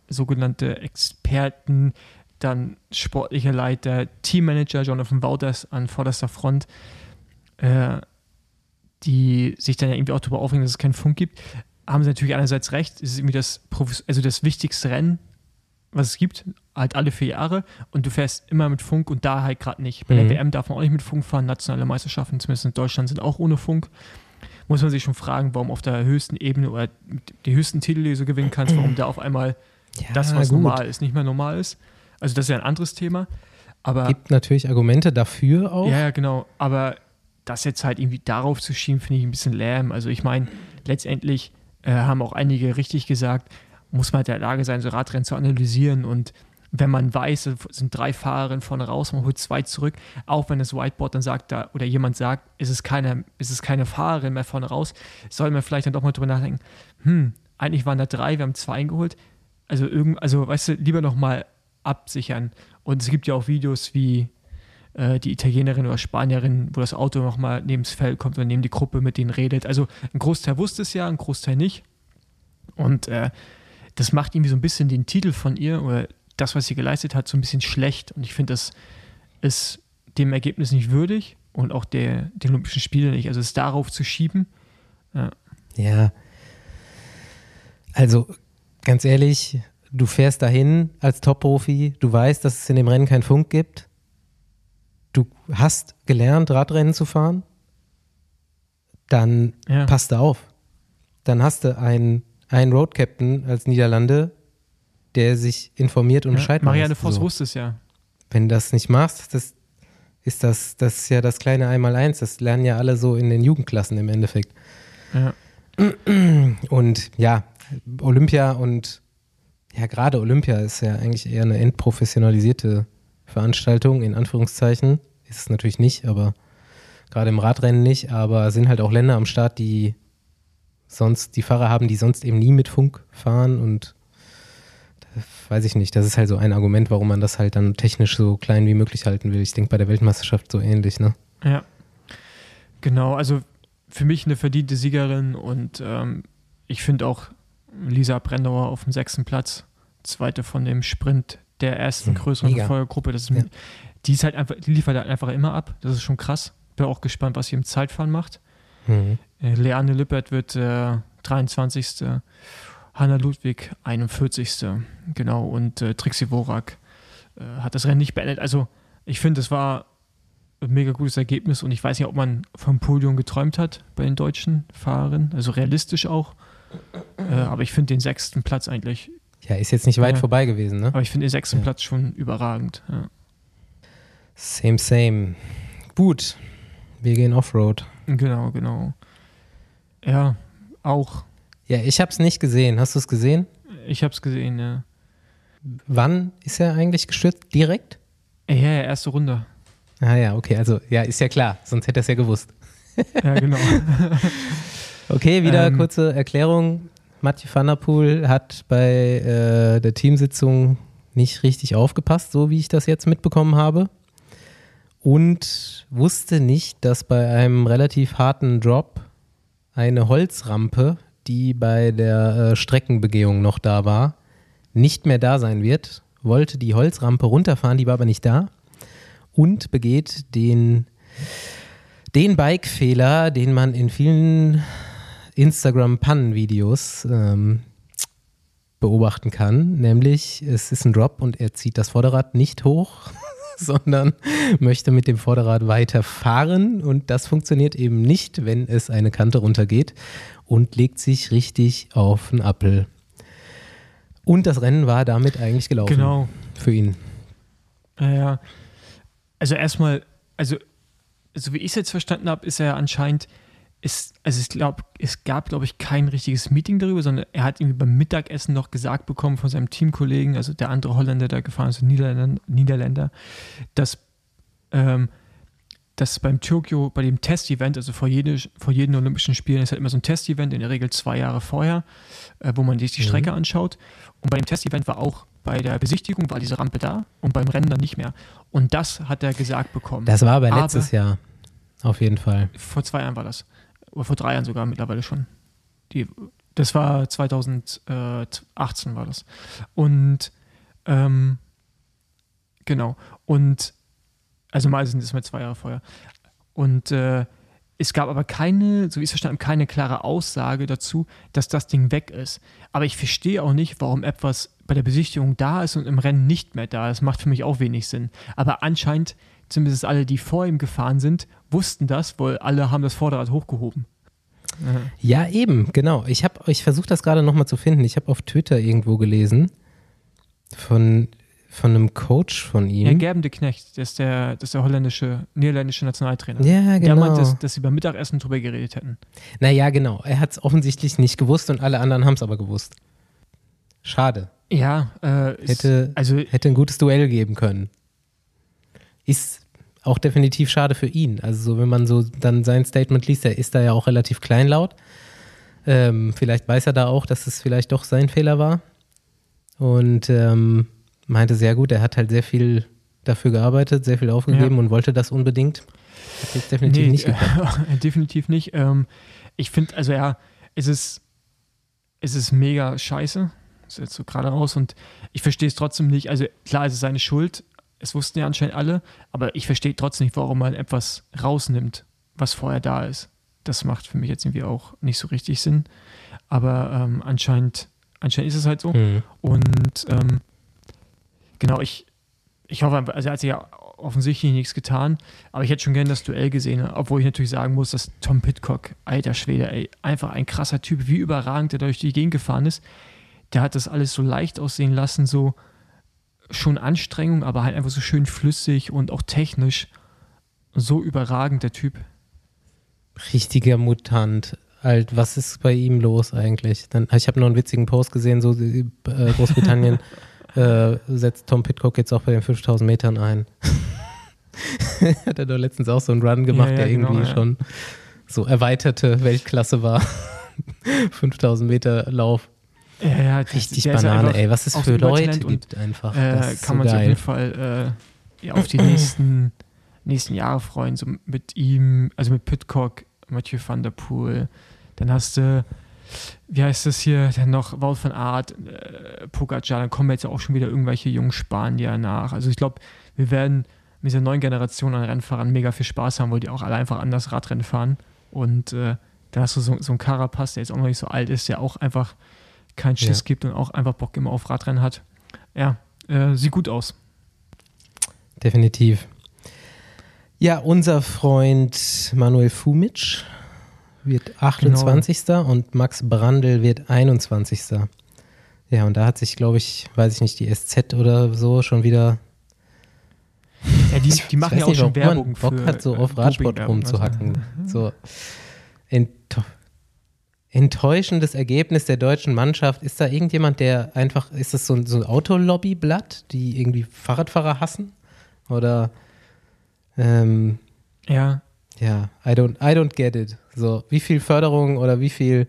Sogenannte Experten, dann sportlicher Leiter, Teammanager Jonathan Wouters an vorderster Front, äh, die sich dann ja irgendwie auch darüber aufregen, dass es keinen Funk gibt, haben sie natürlich einerseits recht, es ist irgendwie das, also das wichtigste Rennen, was es gibt, halt alle vier Jahre und du fährst immer mit Funk und da halt gerade nicht. Bei Mhm. der WM darf man auch nicht mit Funk fahren, nationale Meisterschaften, zumindest in Deutschland, sind auch ohne Funk. Muss man sich schon fragen, warum auf der höchsten Ebene oder die höchsten Titel, die du so gewinnen kannst, warum da auf einmal das, was gut. normal ist, nicht mehr normal ist. Also das ist ja ein anderes Thema. Aber Gibt natürlich Argumente dafür auch. ja, ja, genau. Aber das jetzt halt irgendwie darauf zu schieben, finde ich ein bisschen lähm. Also ich meine, letztendlich äh, haben auch einige richtig gesagt, muss man halt in der Lage sein, so Radrennen zu analysieren und wenn man weiß, es sind drei Fahrerinnen vorne raus, man holt zwei zurück, auch wenn das Whiteboard dann sagt, da, oder jemand sagt, ist es keine, ist es keine Fahrerin mehr vorne raus, soll man vielleicht dann doch mal drüber nachdenken, hm, eigentlich waren da drei, wir haben zwei eingeholt. Also irgend, also weißt du, lieber nochmal absichern. Und es gibt ja auch Videos wie äh, die Italienerin oder Spanierin, wo das Auto nochmal neben das Feld kommt und neben die Gruppe mit denen redet. Also ein Großteil wusste es ja, ein Großteil nicht. Und äh, das macht irgendwie so ein bisschen den Titel von ihr oder das, was sie geleistet hat, so ein bisschen schlecht. Und ich finde, das ist dem Ergebnis nicht würdig und auch der, den Olympischen Spielen nicht. Also es darauf zu schieben, Ja. Also, ganz ehrlich, du fährst dahin als Top-Profi, du weißt, dass es in dem Rennen keinen Funk gibt. Du hast gelernt, Radrennen zu fahren. Dann ja, passt du auf. Dann hast du einen, einen Road Captain als Niederlande, der sich informiert und ja. Bescheid Marianne weiß. Voss So. wusste es ja. Wenn du das nicht machst, das ist das, das ist ja das kleine Einmaleins. Das lernen ja alle so in den Jugendklassen im Endeffekt. Ja. Und ja, Olympia und ja, gerade Olympia ist ja eigentlich eher eine entprofessionalisierte Veranstaltung, in Anführungszeichen. Ist es natürlich nicht, aber gerade im Radrennen nicht, aber sind halt auch Länder am Start, die sonst die Fahrer haben, die sonst eben nie mit Funk fahren und weiß ich nicht. Das ist halt so ein Argument, warum man das halt dann technisch so klein wie möglich halten will. Ich denke bei der Weltmeisterschaft so ähnlich, ne? Ja, genau. Also für mich eine verdiente Siegerin und ähm, ich finde auch Lisa Brennauer auf dem sechsten Platz, zweite von dem Sprint der ersten Hm, größeren mega. Verfolgergruppe. Das ist, Ja. Die ist halt einfach, die liefert halt einfach immer ab. Das ist schon krass. Bin auch gespannt, was sie im Zeitfahren macht. Mhm. Äh, Leanne Lippert wird äh, 23. Hanna Ludwig 41. Genau. Und äh, Trixie Worak äh, hat das Rennen nicht beendet. Also ich finde, es war ein mega gutes Ergebnis und ich weiß nicht, ob man vom Podium geträumt hat bei den deutschen Fahrerinnen. Also realistisch auch. Äh, aber ich finde den sechsten Platz eigentlich, Ja, ist jetzt nicht weit Ja. vorbei gewesen, ne? aber ich finde den sechsten Ja. Platz schon überragend. Ja. Same, same. Gut, wir gehen Offroad. Genau, genau. Ja, auch. Ja, ich habe es nicht gesehen. Hast du es gesehen? Ich habe es gesehen, ja. Wann ist er eigentlich gestürzt? Direkt? Ja, ja, erste Runde. Ah ja, okay, also ja, ist ja klar, sonst hätte er es ja gewusst. Ja, genau. Okay, wieder Ähm. kurze Erklärung. Mathieu van der Poel hat bei äh, der Teamsitzung nicht richtig aufgepasst, so wie ich das jetzt mitbekommen habe. Und wusste nicht, dass bei einem relativ harten Drop eine Holzrampe, die bei der äh, Streckenbegehung noch da war, nicht mehr da sein wird. Wollte die Holzrampe runterfahren, die war aber nicht da. und begeht den, den Bike-Fehler, den man in vielen Instagram-Pannen-Videos ähm, beobachten kann, nämlich es ist ein Drop und er zieht das Vorderrad nicht hoch, sondern möchte mit dem Vorderrad weiterfahren und das funktioniert eben nicht, wenn es eine Kante runtergeht und legt sich richtig auf den Appel. Und das Rennen war damit eigentlich gelaufen. Genau. Für ihn. Ja, also erstmal, also so wie ich es jetzt verstanden habe, ist er anscheinend ist, also ich glaube, es gab, glaube ich, kein richtiges Meeting darüber, sondern er hat irgendwie beim Mittagessen noch gesagt bekommen von seinem Teamkollegen, also der andere Holländer, der gefahren ist, Niederländer, Niederländer dass, ähm, dass beim Tokio, bei dem Testevent, also vor, jede, vor jedem Olympischen Spielen ist halt immer so ein Testevent, in der Regel zwei Jahre vorher, äh, wo man sich die mhm. Strecke mhm. anschaut. Und bei dem Testevent war auch bei der Besichtigung war diese Rampe da und beim Rennen dann nicht mehr. Und das hat er gesagt bekommen. Das war aber letztes aber, Jahr. Auf jeden Fall. Vor zwei Jahren war das oder vor drei Jahren sogar mittlerweile schon. Die, das war 2018 war das. Und ähm, genau. Und also mal sind es mal zwei Jahre vorher. Und äh, es gab aber keine, so wie ich es verstanden habe, keine klare Aussage dazu, dass das Ding weg ist. Aber ich verstehe auch nicht, warum etwas bei der Besichtigung da ist und im Rennen nicht mehr da. Das macht für mich auch wenig Sinn. Aber anscheinend, zumindest alle, die vor ihm gefahren sind, wussten das, weil alle haben das Vorderrad hochgehoben. Ja, eben, genau. Ich habe, ich versuche das gerade nochmal zu finden. Ich habe auf Twitter irgendwo gelesen von, von einem Coach von ihm. Ja, Gerben de Knecht, das ist der, das ist der holländische, niederländische Nationaltrainer. Ja, genau. Der meint, dass, dass sie beim Mittagessen drüber geredet hätten. Naja, genau. Er hat es offensichtlich nicht gewusst und alle anderen haben es aber gewusst. Schade. Ja, äh, hätte, also, hätte ein gutes Duell geben können. Ist auch definitiv schade für ihn. Also so, wenn man so dann sein Statement liest, er ist da ja auch relativ kleinlaut. Ähm, vielleicht weiß er da auch, dass es vielleicht doch sein Fehler war. Und ähm, meinte sehr gut, er hat halt sehr viel dafür gearbeitet, sehr viel aufgegeben ja. und wollte das unbedingt. Hat jetzt definitiv nee, nicht geklappt. Äh, definitiv nicht. Ähm, ich finde, also ja, es ist, es ist mega scheiße. Das ist jetzt so gerade raus und ich verstehe es trotzdem nicht. Also klar, es ist seine Schuld, es wussten ja anscheinend alle, aber ich verstehe trotzdem nicht, warum man etwas rausnimmt, was vorher da ist. Das macht für mich jetzt irgendwie auch nicht so richtig Sinn. Aber ähm, anscheinend, anscheinend ist es halt so. Mhm. Und ähm, genau, ich, ich hoffe, also er hat sich ja offensichtlich nichts getan, aber ich hätte schon gerne das Duell gesehen, obwohl ich natürlich sagen muss, dass Tom Pitcock, alter Schwede, ey, einfach ein krasser Typ, wie überragend der durch die Gegend gefahren ist. Der hat das alles so leicht aussehen lassen, so, schon Anstrengung, aber halt einfach so schön flüssig und auch technisch so überragend, der Typ. Richtiger Mutant. Halt, was ist bei ihm los eigentlich? Dann, ich habe noch einen witzigen Post gesehen, so äh, Großbritannien äh, setzt Tom Pitcock jetzt auch bei den 5000 Metern ein. Hat er doch letztens auch so einen Run gemacht, ja, ja, der genau, irgendwie ja. schon so erweiterte Weltklasse war. 5000 Meter Lauf. Ja, ja, Richtig Banane, ey. Was es für Leute gibt einfach. Äh, kann so man sich auf jeden Fall äh, ja, auf die nächsten, nächsten Jahre freuen. So mit ihm, also mit Pitcock, Mathieu van der Poel. Dann hast du, wie heißt das hier, dann noch Wout van Aert, äh, Pogacar. Dann kommen jetzt auch schon wieder irgendwelche jungen Spanier nach. Also ich glaube, wir werden mit dieser neuen Generation an Rennfahrern mega viel Spaß haben, weil die auch alle einfach anders Radrennen fahren. Und äh, dann hast du so, so einen Carapaz, der jetzt auch noch nicht so alt ist, der auch einfach keinen Schiss ja. gibt und auch einfach Bock immer auf Radrennen hat. Ja, äh, sieht gut aus. Definitiv. Ja, unser Freund Manuel Fumic wird 28. Genau. und Max Brandl wird 21. Ja, und da hat sich, glaube ich, weiß ich nicht, die SZ oder so schon wieder. Ja, die, die machen ja auch schon Werbung Bock für, hat, so auf Radsport rumzuhacken. Also. So enttäuschendes Ergebnis der deutschen Mannschaft. Ist da irgendjemand, der einfach, ist das so, ein, so ein Autolobbyblatt, die irgendwie Fahrradfahrer hassen? Oder ähm, ja. Ja, I don't, I don't get it. So, wie viel Förderung oder wie viel,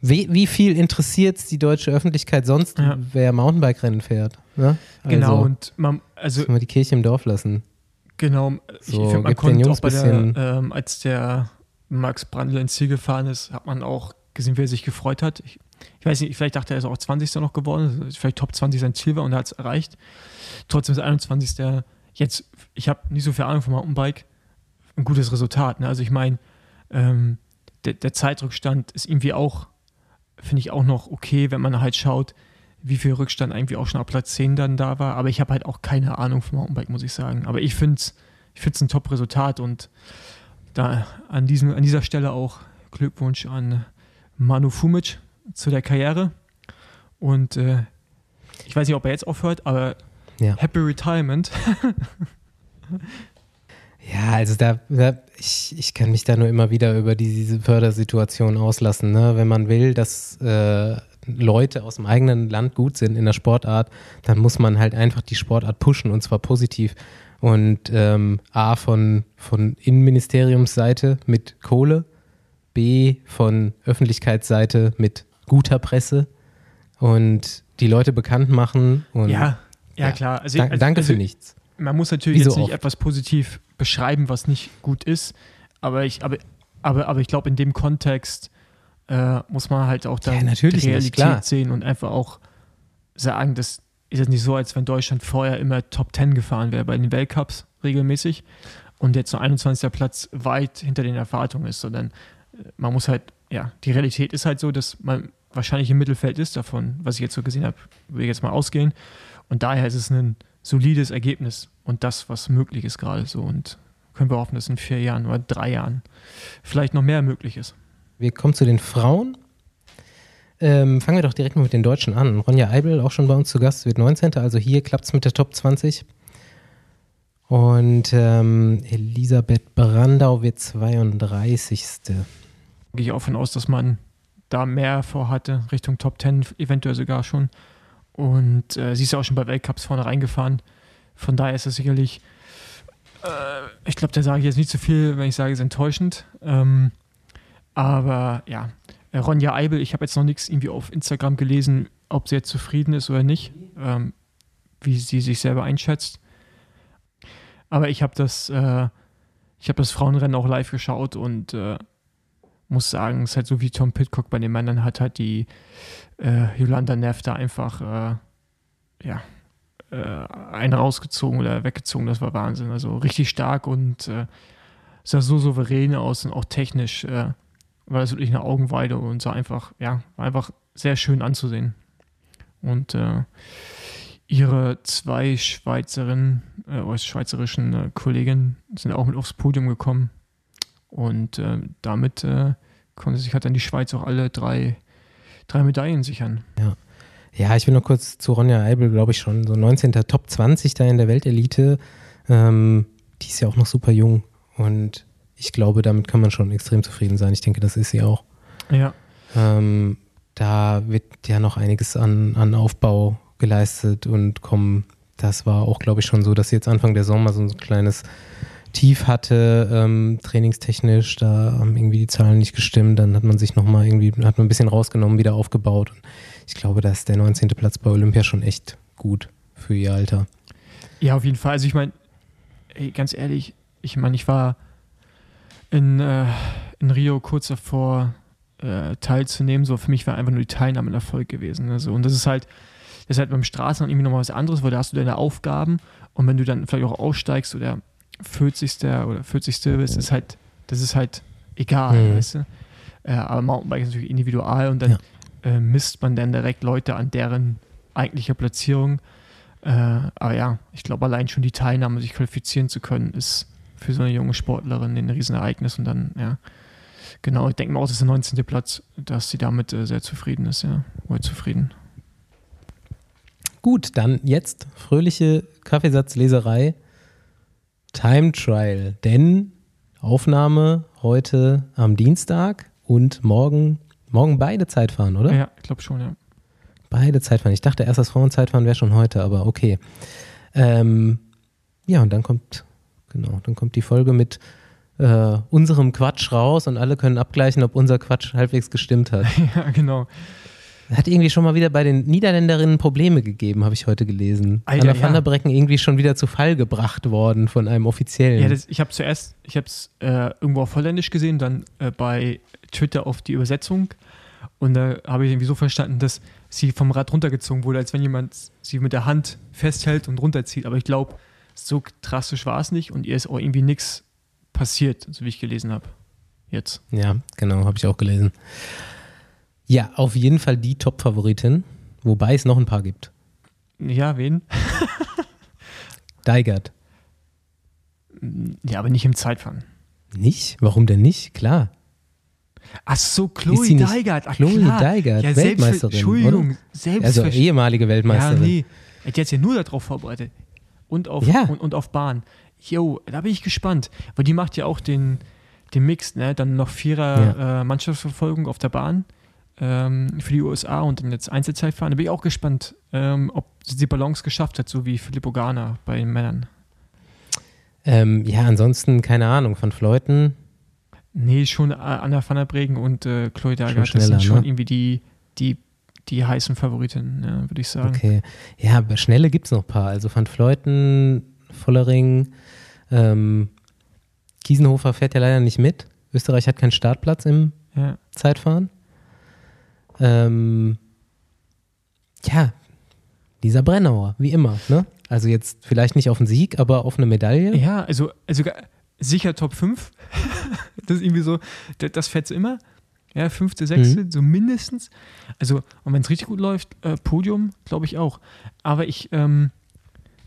wie, wie viel interessiert es die deutsche Öffentlichkeit sonst, ja. wer Mountainbike-Rennen fährt? Ne? Also, genau, und man, also. Mal die Kirche im Dorf lassen. Genau, so, ich finde, man konnte auch bei der, ähm, als der Max Brandl ins Ziel gefahren ist, hat man auch gesehen, wie er sich gefreut hat. Ich, ich weiß nicht, vielleicht dachte er, er ist auch 20. noch geworden, vielleicht Top 20 sein Ziel war und er hat es erreicht. Trotzdem ist 21. Ja, jetzt, ich habe nicht so viel Ahnung vom Mountainbike, ein gutes Resultat. Ne? Also ich meine, ähm, der, der Zeitrückstand ist irgendwie auch, finde ich auch noch okay, wenn man halt schaut, wie viel Rückstand eigentlich auch schon auf Platz 10 dann da war. Aber ich habe halt auch keine Ahnung vom Mountainbike, muss ich sagen. Aber ich finde es ich ein Top-Resultat und da an, diesem, an dieser Stelle auch Glückwunsch an Manu Fumic zu der Karriere. Und äh, ich weiß nicht, ob er jetzt aufhört, aber ja. Happy Retirement. ja, also da, da, ich, ich kann mich da nur immer wieder über diese Fördersituation auslassen. Ne? Wenn man will, dass äh, Leute aus dem eigenen Land gut sind in der Sportart, dann muss man halt einfach die Sportart pushen und zwar positiv. Und ähm, A von, von Innenministeriumsseite mit Kohle, B von Öffentlichkeitsseite mit guter Presse und die Leute bekannt machen. Und, ja, ja, ja, klar. Also, danke, danke also, für nichts. Man muss natürlich jetzt nicht oft. etwas positiv beschreiben, was nicht gut ist, aber ich, aber, aber, aber ich glaube, in dem Kontext äh, muss man halt auch dann ja, die Realität nicht, sehen und einfach auch sagen, das ist jetzt nicht so, als wenn Deutschland vorher immer Top 10 gefahren wäre bei den Weltcups regelmäßig und jetzt nur 21. Platz weit hinter den Erwartungen ist, sondern man muss halt, ja, die Realität ist halt so, dass man wahrscheinlich im Mittelfeld ist davon, was ich jetzt so gesehen habe, will ich jetzt mal ausgehen. Und daher ist es ein solides Ergebnis und das, was möglich ist gerade so. Und können wir hoffen, dass in vier Jahren oder drei Jahren vielleicht noch mehr möglich ist. Wir kommen zu den Frauen. Ähm, fangen wir doch direkt mal mit den Deutschen an. Ronja Eibel, auch schon bei uns zu Gast, wird 19. Also hier klappt es mit der Top 20. Und ähm, Elisabeth Brandau wird 32. Gehe ich auch von aus, dass man da mehr vorhatte, Richtung Top 10 eventuell sogar schon. Und äh, sie ist ja auch schon bei Weltcups vorne reingefahren. Von daher ist es sicherlich, äh, ich glaube, da sage ich jetzt nicht zu so viel, wenn ich sage, es ist enttäuschend. Ähm, aber ja, äh, Ronja Eibel, ich habe jetzt noch nichts irgendwie auf Instagram gelesen, ob sie jetzt zufrieden ist oder nicht, ähm, wie sie sich selber einschätzt. Aber ich habe das, äh, ich das Frauenrennen auch live geschaut und äh, muss sagen, es ist halt so wie Tom Pitcock bei den Männern hat halt die äh, Yolanda Neff da einfach äh, ja, äh, einen rausgezogen oder weggezogen. Das war Wahnsinn. Also richtig stark und äh, sah so souverän aus und auch technisch äh, war das wirklich eine Augenweide und sah einfach, ja, einfach sehr schön anzusehen. Und äh, ihre zwei Schweizerinnen, äh, schweizerischen äh, Kolleginnen sind auch mit aufs Podium gekommen. Und äh, damit äh, konnte sich halt dann die Schweiz auch alle drei, drei Medaillen sichern. Ja. Ja, ich will noch kurz zu Ronja Eibel, glaube ich schon, so 19. Top 20 da in der Weltelite. Ähm, die ist ja auch noch super jung und ich glaube, damit kann man schon extrem zufrieden sein. Ich denke, das ist sie auch. Ja. Ähm, da wird ja noch einiges an, an Aufbau geleistet und kommen. Das war auch, glaube ich, schon so, dass sie jetzt Anfang der Sommer so ein kleines Tief hatte, ähm, trainingstechnisch, da haben irgendwie die Zahlen nicht gestimmt, dann hat man sich nochmal irgendwie, hat man ein bisschen rausgenommen, wieder aufgebaut. Und ich glaube, da ist der 19. Platz bei Olympia schon echt gut für ihr Alter. Ja, auf jeden Fall. Also ich meine, ganz ehrlich, ich meine, ich war in, äh, in Rio kurz davor äh, teilzunehmen. So für mich war einfach nur die Teilnahme ein Erfolg gewesen. Also, und das ist halt, das ist halt beim Straßen irgendwie nochmal was anderes, weil da hast du deine Aufgaben und wenn du dann vielleicht auch aussteigst oder 40. oder 40. bist, ist halt, das ist halt egal, mhm. weißt du? Äh, aber Mountainbike ist natürlich individual und dann ja. äh, misst man dann direkt Leute an deren eigentlicher Platzierung. Äh, aber ja, ich glaube, allein schon die Teilnahme, sich qualifizieren zu können, ist für so eine junge Sportlerin ein Riesenereignis und dann, ja, genau, ich denke mal auch, das ist der 19. Platz, dass sie damit äh, sehr zufrieden ist, ja, wohl zufrieden. Gut, dann jetzt fröhliche Kaffeesatzleserei. Time Trial, denn Aufnahme heute am Dienstag und morgen, morgen beide Zeitfahren, oder? Ja, ich glaube schon, ja. Beide Zeitfahren. Ich dachte erst, das Frauenzeitfahren wäre schon heute, aber okay. Ähm, ja, und dann kommt, genau, dann kommt die Folge mit äh, unserem Quatsch raus und alle können abgleichen, ob unser Quatsch halbwegs gestimmt hat. ja, genau. Hat irgendwie schon mal wieder bei den Niederländerinnen Probleme gegeben, habe ich heute gelesen. Alter, Anna van der Brecken irgendwie schon wieder zu Fall gebracht worden von einem Offiziellen. Ja, das, ich habe zuerst, ich habe es äh, irgendwo auf Holländisch gesehen, dann äh, bei Twitter auf die Übersetzung und da habe ich irgendwie so verstanden, dass sie vom Rad runtergezogen wurde, als wenn jemand sie mit der Hand festhält und runterzieht. Aber ich glaube, so drastisch war es nicht und ihr ist auch irgendwie nichts passiert, so wie ich gelesen habe. Jetzt. Ja, genau, habe ich auch gelesen. Ja, auf jeden Fall die Top-Favoritin, wobei es noch ein paar gibt. Ja, wen? Deigert. Ja, aber nicht im Zeitfahren. Nicht? Warum denn nicht? Klar. Ach so, Chloe Deigert. Ach, Chloe klar. Deigert, ja, Weltmeisterin, Entschuldigung, Also ehemalige ja, Weltmeisterin. nee. Die hat sich ja nur darauf vorbereitet. Und auf, Ja. und, und auf Bahn. Jo, da bin ich gespannt. Weil die macht ja auch den, den Mix, ne? Dann noch Vierer äh, Mannschaftsverfolgung auf der Bahn ähm, für die USA und dann jetzt Einzelzeitfahren. Da bin ich auch gespannt, ähm, ob sie die Balance geschafft hat, so wie Filippo Garner bei den Männern. Ähm, ja, ansonsten, keine Ahnung, von Fleuten. Nee, schon äh, Anna van der Bregen und äh, Chloe Deigert, das sind schon ne? irgendwie die, die, die heißen Favoritinnen, ja, würde ich sagen. Okay. Ja, aber schnelle gibt es noch ein paar. Also von Fleuten, Vollering, ähm, Kiesenhofer fährt ja leider nicht mit. Österreich hat keinen Startplatz im Ja. Zeitfahren. Ähm, ja, Lisa Brennauer, wie immer. Ne? Also jetzt vielleicht nicht auf den Sieg, aber auf eine Medaille. Ja, also, also sicher Top 5. das ist irgendwie so, das, das fährt immer. Ja, fünfte, sechste, Mhm. so mindestens. Also, und wenn es richtig gut läuft, äh, Podium, glaube ich auch. Aber ich, ähm,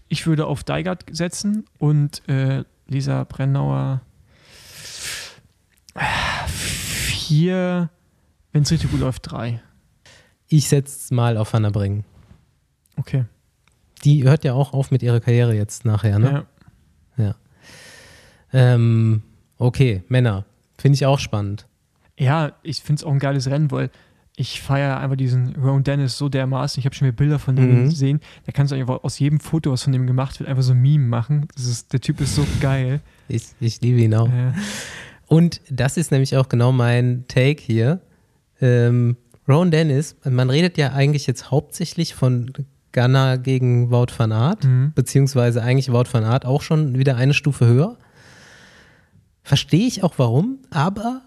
ich würde auf Deigert setzen und äh, Lisa Brennauer äh, vier, wenn es richtig gut läuft, drei. Ich setze mal auf Hannah Bringen. Okay. Die hört ja auch auf mit ihrer Karriere jetzt nachher, ne? Ja. Ähm, okay, Männer. Finde ich auch spannend. Ja, ich finde es auch ein geiles Rennen, weil ich feiere einfach diesen Ron Dennis so dermaßen. Ich habe schon wieder Bilder von dem Mhm. gesehen. Da kannst du einfach aus jedem Foto, was von dem gemacht wird, einfach so ein Meme machen. Das ist, der Typ ist so geil. Ich, ich liebe ihn auch. Äh, Und das ist nämlich auch genau mein Take hier. Ähm, Ron Dennis, man redet ja eigentlich jetzt hauptsächlich von Ghana gegen Wout van Aert, Mhm. beziehungsweise eigentlich Wout van Aert auch schon wieder eine Stufe höher. Verstehe ich auch warum, aber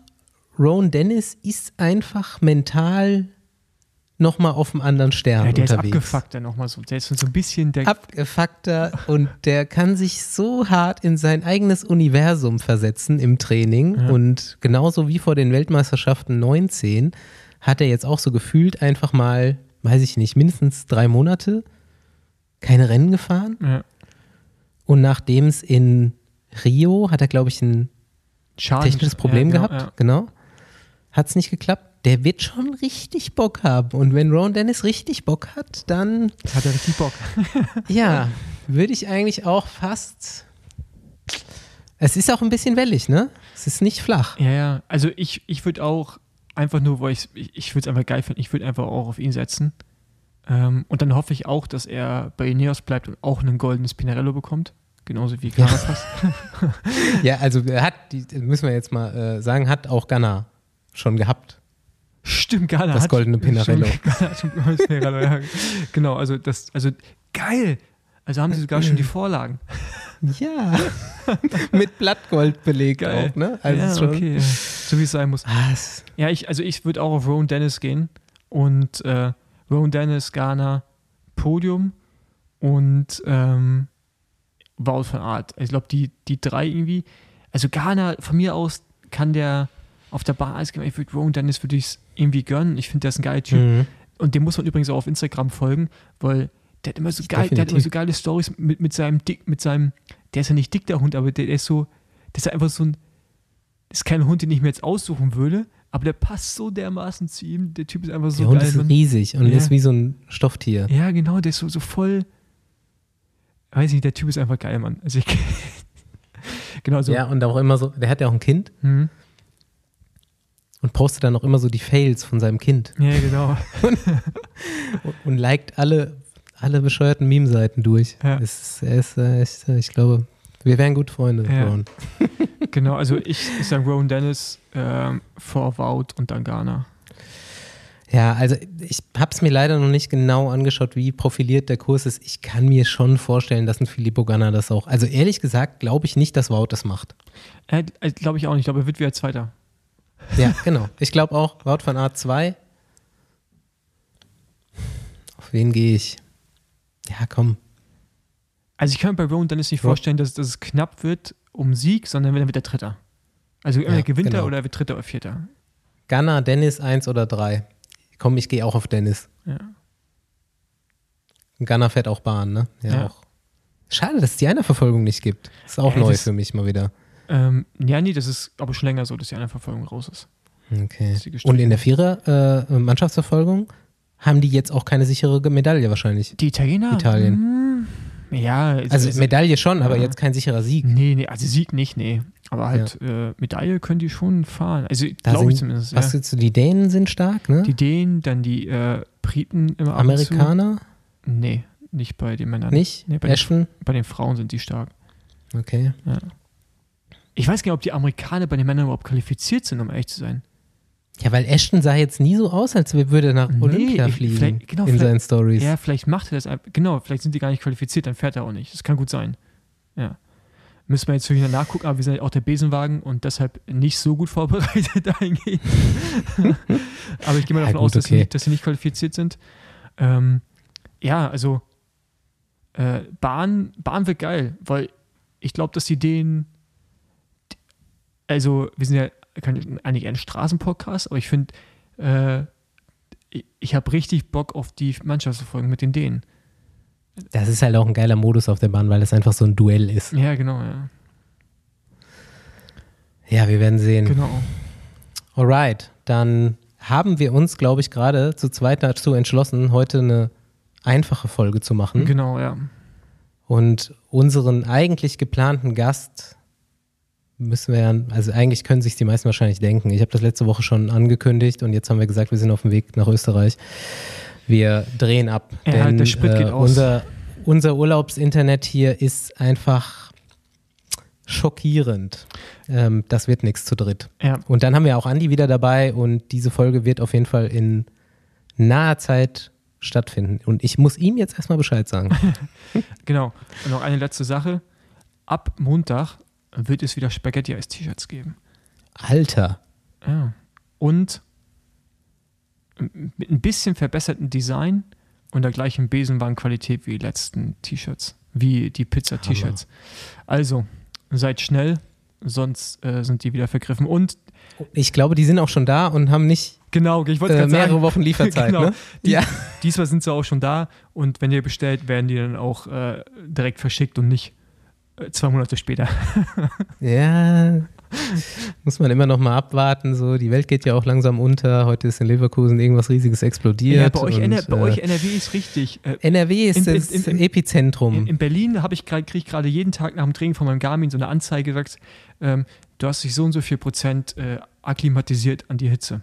Ron Dennis ist einfach mental nochmal auf einem anderen Stern ja, der ist unterwegs. abgefuckt dann nochmal so. Der ist so ein bisschen der. abgefuckter und der kann sich so hart in sein eigenes Universum versetzen im Training Ja. und genauso wie vor den Weltmeisterschaften 19 hat er jetzt auch so gefühlt einfach mal, weiß ich nicht, mindestens drei Monate keine Rennen gefahren ja, und nachdem es in Rio hat er glaube ich ein Schaden. technisches Problem ja, genau, gehabt, genau, hat es nicht geklappt. Der wird schon richtig Bock haben und wenn Ron Dennis richtig Bock hat, dann. Hat er richtig Bock. ja, würde ich eigentlich auch fast. Es ist auch ein bisschen wellig, ne? Es ist nicht flach. Ja, ja. Also ich, ich würde auch einfach nur, weil ich, ich würde es einfach geil finden, ich würde einfach auch auf ihn setzen. Ähm, und dann hoffe ich auch, dass er bei Ineos bleibt und auch ein goldenes Pinarello bekommt. Genauso wie Carapaz. Ja, also er hat, die, müssen wir jetzt mal äh, sagen, hat auch Ghana schon gehabt. Stimmt, Ghana Das goldene Pinarello. Stimmt, Pinarello, ja. Genau, also das, also geil. Also haben sie sogar schon die Vorlagen. Ja. Mit Blattgold belegt Geil. auch, ne? Also ja, schon. okay. So wie es sein muss. Ah, es- Ja, ich, also ich würde auch auf Rowan Dennis gehen und äh, Rowan Dennis, Ghana, Podium und ähm, Wout van Art. Ich glaube, die, die drei irgendwie, also Ghana, von mir aus kann der auf der geben. Ich würde Rowan Dennis würde ich irgendwie gönnen. Ich finde, der ist ein geiler Typ. Mhm. Und dem muss man übrigens auch auf Instagram folgen, weil der hat immer so geil, der hat immer so geile Stories mit, mit seinem Dick, mit seinem, der ist ja nicht dick, der Hund, aber der, der ist so, der ist einfach so ein, das ist kein Hund, den ich mir jetzt aussuchen würde, aber der passt so dermaßen zu ihm. Der Typ ist einfach so Der Hund geil. ist riesig und Ja. ist wie so ein Stofftier. Ja, genau, der ist so, so voll, weiß nicht, der Typ ist einfach geil, Mann. Also ich, genau so. Ja, und auch immer so, der hat ja auch ein Kind Hm. Und postet dann auch immer so die Fails von seinem Kind ja, genau. und, und liked alle, alle bescheuerten Meme-Seiten durch. Ja. Es, äh, echt, äh, ich glaube, wir wären gut Freunde, Ja. Ron. genau, also ich, ich sage Rowan Dennis ähm, vor Wout und dann Ghana. Ja, also ich habe es mir leider noch nicht genau angeschaut, wie profiliert der Kurs ist. Ich kann mir schon vorstellen, dass ein Filippo Ganna das auch. Also ehrlich gesagt, glaube ich nicht, dass Wout das macht. Äh, äh, Glaube ich auch nicht, ich glaube, er wird wieder Zweiter. Ja, genau. Ich glaube auch, Wout von A2. Auf wen gehe ich? Ja, komm. Also ich kann mir bei Rowan Dennis nicht Ja. vorstellen, dass, dass es knapp wird um Sieg, sondern wenn er wird der Dritter. Also Ja, gewinnt er genau. oder er wird Dritter oder Vierter. Gunnar, Dennis, eins oder drei. Komm, ich gehe auch auf Dennis. Ja. Gunnar fährt auch Bahn, ne? Ja. auch. Schade, dass es die Einerverfolgung nicht gibt. Ist auch Ja, neu für mich mal wieder. Ähm, ja, nee, das ist aber schon länger so, dass die eine Verfolgung raus ist. Okay. Und in der Vierer äh, Mannschaftsverfolgung haben die jetzt auch keine sichere Medaille wahrscheinlich. Die Italiener? Italien. Hm, ja, Also es- Medaille schon, aber Ja. jetzt kein sicherer Sieg. Nee, nee, also Sieg nicht, nee. Aber halt äh, Medaille können die schon fahren. Also glaube ich zumindest. Was Ja. jetzt so, die Dänen sind stark, ne? Die Dänen, dann die äh, Briten immer zu. Amerikaner Nee, nicht bei den Männern. nicht? Nee, bei den, bei den Frauen sind die stark. Okay. Ich weiß gar nicht, ob die Amerikaner bei den Männern überhaupt qualifiziert sind, um ehrlich zu sein. Ja, weil Ashton sah jetzt nie so aus, als würde er nach Nee, Olympia ich- fliegen genau, in seinen Stories. Ja, vielleicht macht er das einfach. Genau, vielleicht sind die gar nicht qualifiziert, dann fährt er auch nicht. Das kann gut sein. Ja. Müssen wir jetzt wieder nachgucken, aber wir sind ja auch der Besenwagen und deshalb nicht so gut vorbereitet dahingehend. aber ich gehe mal Ja, davon gut, aus, dass, okay. sie nicht, dass sie nicht qualifiziert sind. Ähm, ja, also äh, Bahn, Bahn wird geil, weil ich glaube, dass die den. Also, wir sind ja eigentlich ein Straßenpodcast, aber ich finde, äh, ich, ich habe richtig Bock auf die Mannschaftsverfolgung mit den Dänen. Das ist halt auch ein geiler Modus auf der Bahn, weil es einfach so ein Duell ist. Ja, genau, ja. Ja, wir werden sehen. Genau. Alright, dann haben wir uns, glaube ich, gerade zu zweit dazu entschlossen, heute eine einfache Folge zu machen Genau, ja. und unseren eigentlich geplanten Gast müssen wir ja, also eigentlich können sich die meisten wahrscheinlich denken. Ich habe das letzte Woche schon angekündigt und jetzt haben wir gesagt, wir sind auf dem Weg nach Österreich. Wir drehen ab, Ja, denn der Sprit geht äh, aus. unser, unser Urlaubsinternet hier ist einfach schockierend. Ähm, das wird nichts zu dritt. Ja, Und dann haben wir auch Andi wieder dabei und diese Folge wird auf jeden Fall in naher Zeit stattfinden. Und ich muss ihm jetzt erstmal Bescheid sagen. genau. Und noch eine letzte Sache. Ab Montag wird es wieder Spaghetti als T-Shirts geben. Alter. Ja. Und mit ein bisschen verbessertem Design und der gleichen Besenwagenqualität wie die letzten T-Shirts, wie die Pizza-T-Shirts. Also, seid schnell, sonst äh, sind die wieder vergriffen. Und Ich glaube, die sind auch schon da und haben nicht genau, ich äh, mehrere sagen, Wochen Lieferzeit. Genau. ne? Ja. diesmal sind sie auch schon da und wenn ihr bestellt, werden die dann auch äh, direkt verschickt und nicht zwei Monate später. ja. Muss man immer noch mal abwarten. So. Die Welt geht ja auch langsam unter. Heute ist in Leverkusen irgendwas Riesiges explodiert. Ja, bei euch, und, NR bei äh, euch NRW ist richtig. Äh, NRW ist In- in- das in- Epizentrum. In, in Berlin habe ich gerade kriege ich gerade jeden Tag nach dem Training von meinem Garmin so eine Anzeige gesagt, ähm, du hast dich so und so viel Prozent äh, akklimatisiert an die Hitze.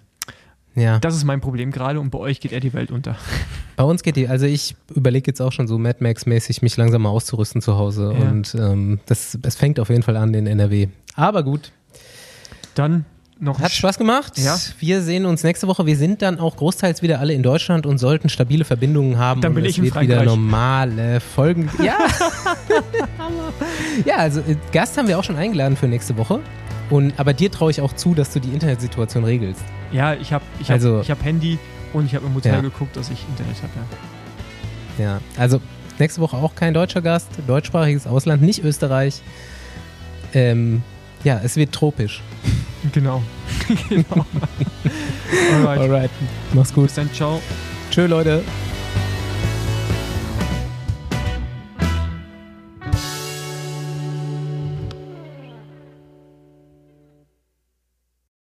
Ja. Das ist mein Problem gerade und bei euch geht eher die Welt unter. Bei uns geht die, also ich überlege jetzt auch schon so Mad Max-mäßig, mich langsam mal auszurüsten zu Hause. Ja. Und ähm, das, das fängt auf jeden Fall an in NRW. Aber gut, Dann noch hat Spaß gemacht. Ja. Wir sehen uns nächste Woche. Wir sind dann auch großteils wieder alle in Deutschland und sollten stabile Verbindungen haben. Dann und bin es ich in wird wieder Frankreich. normale Folgen. Ja. ja, also äh, Gast haben wir auch schon eingeladen für nächste Woche. Und, aber dir traue ich auch zu, dass du die Internetsituation regelst. Ja, ich habe ich hab, Also- ich hab Handy und ich habe im Hotel Ja. geguckt, dass ich Internet habe. Ja. Ja, also nächste Woche auch kein deutscher Gast, deutschsprachiges Ausland, nicht Österreich. Ähm, ja, es wird tropisch. Genau. genau. Alright. Alright, mach's gut. Bis dann, ciao. Tschö, Leute.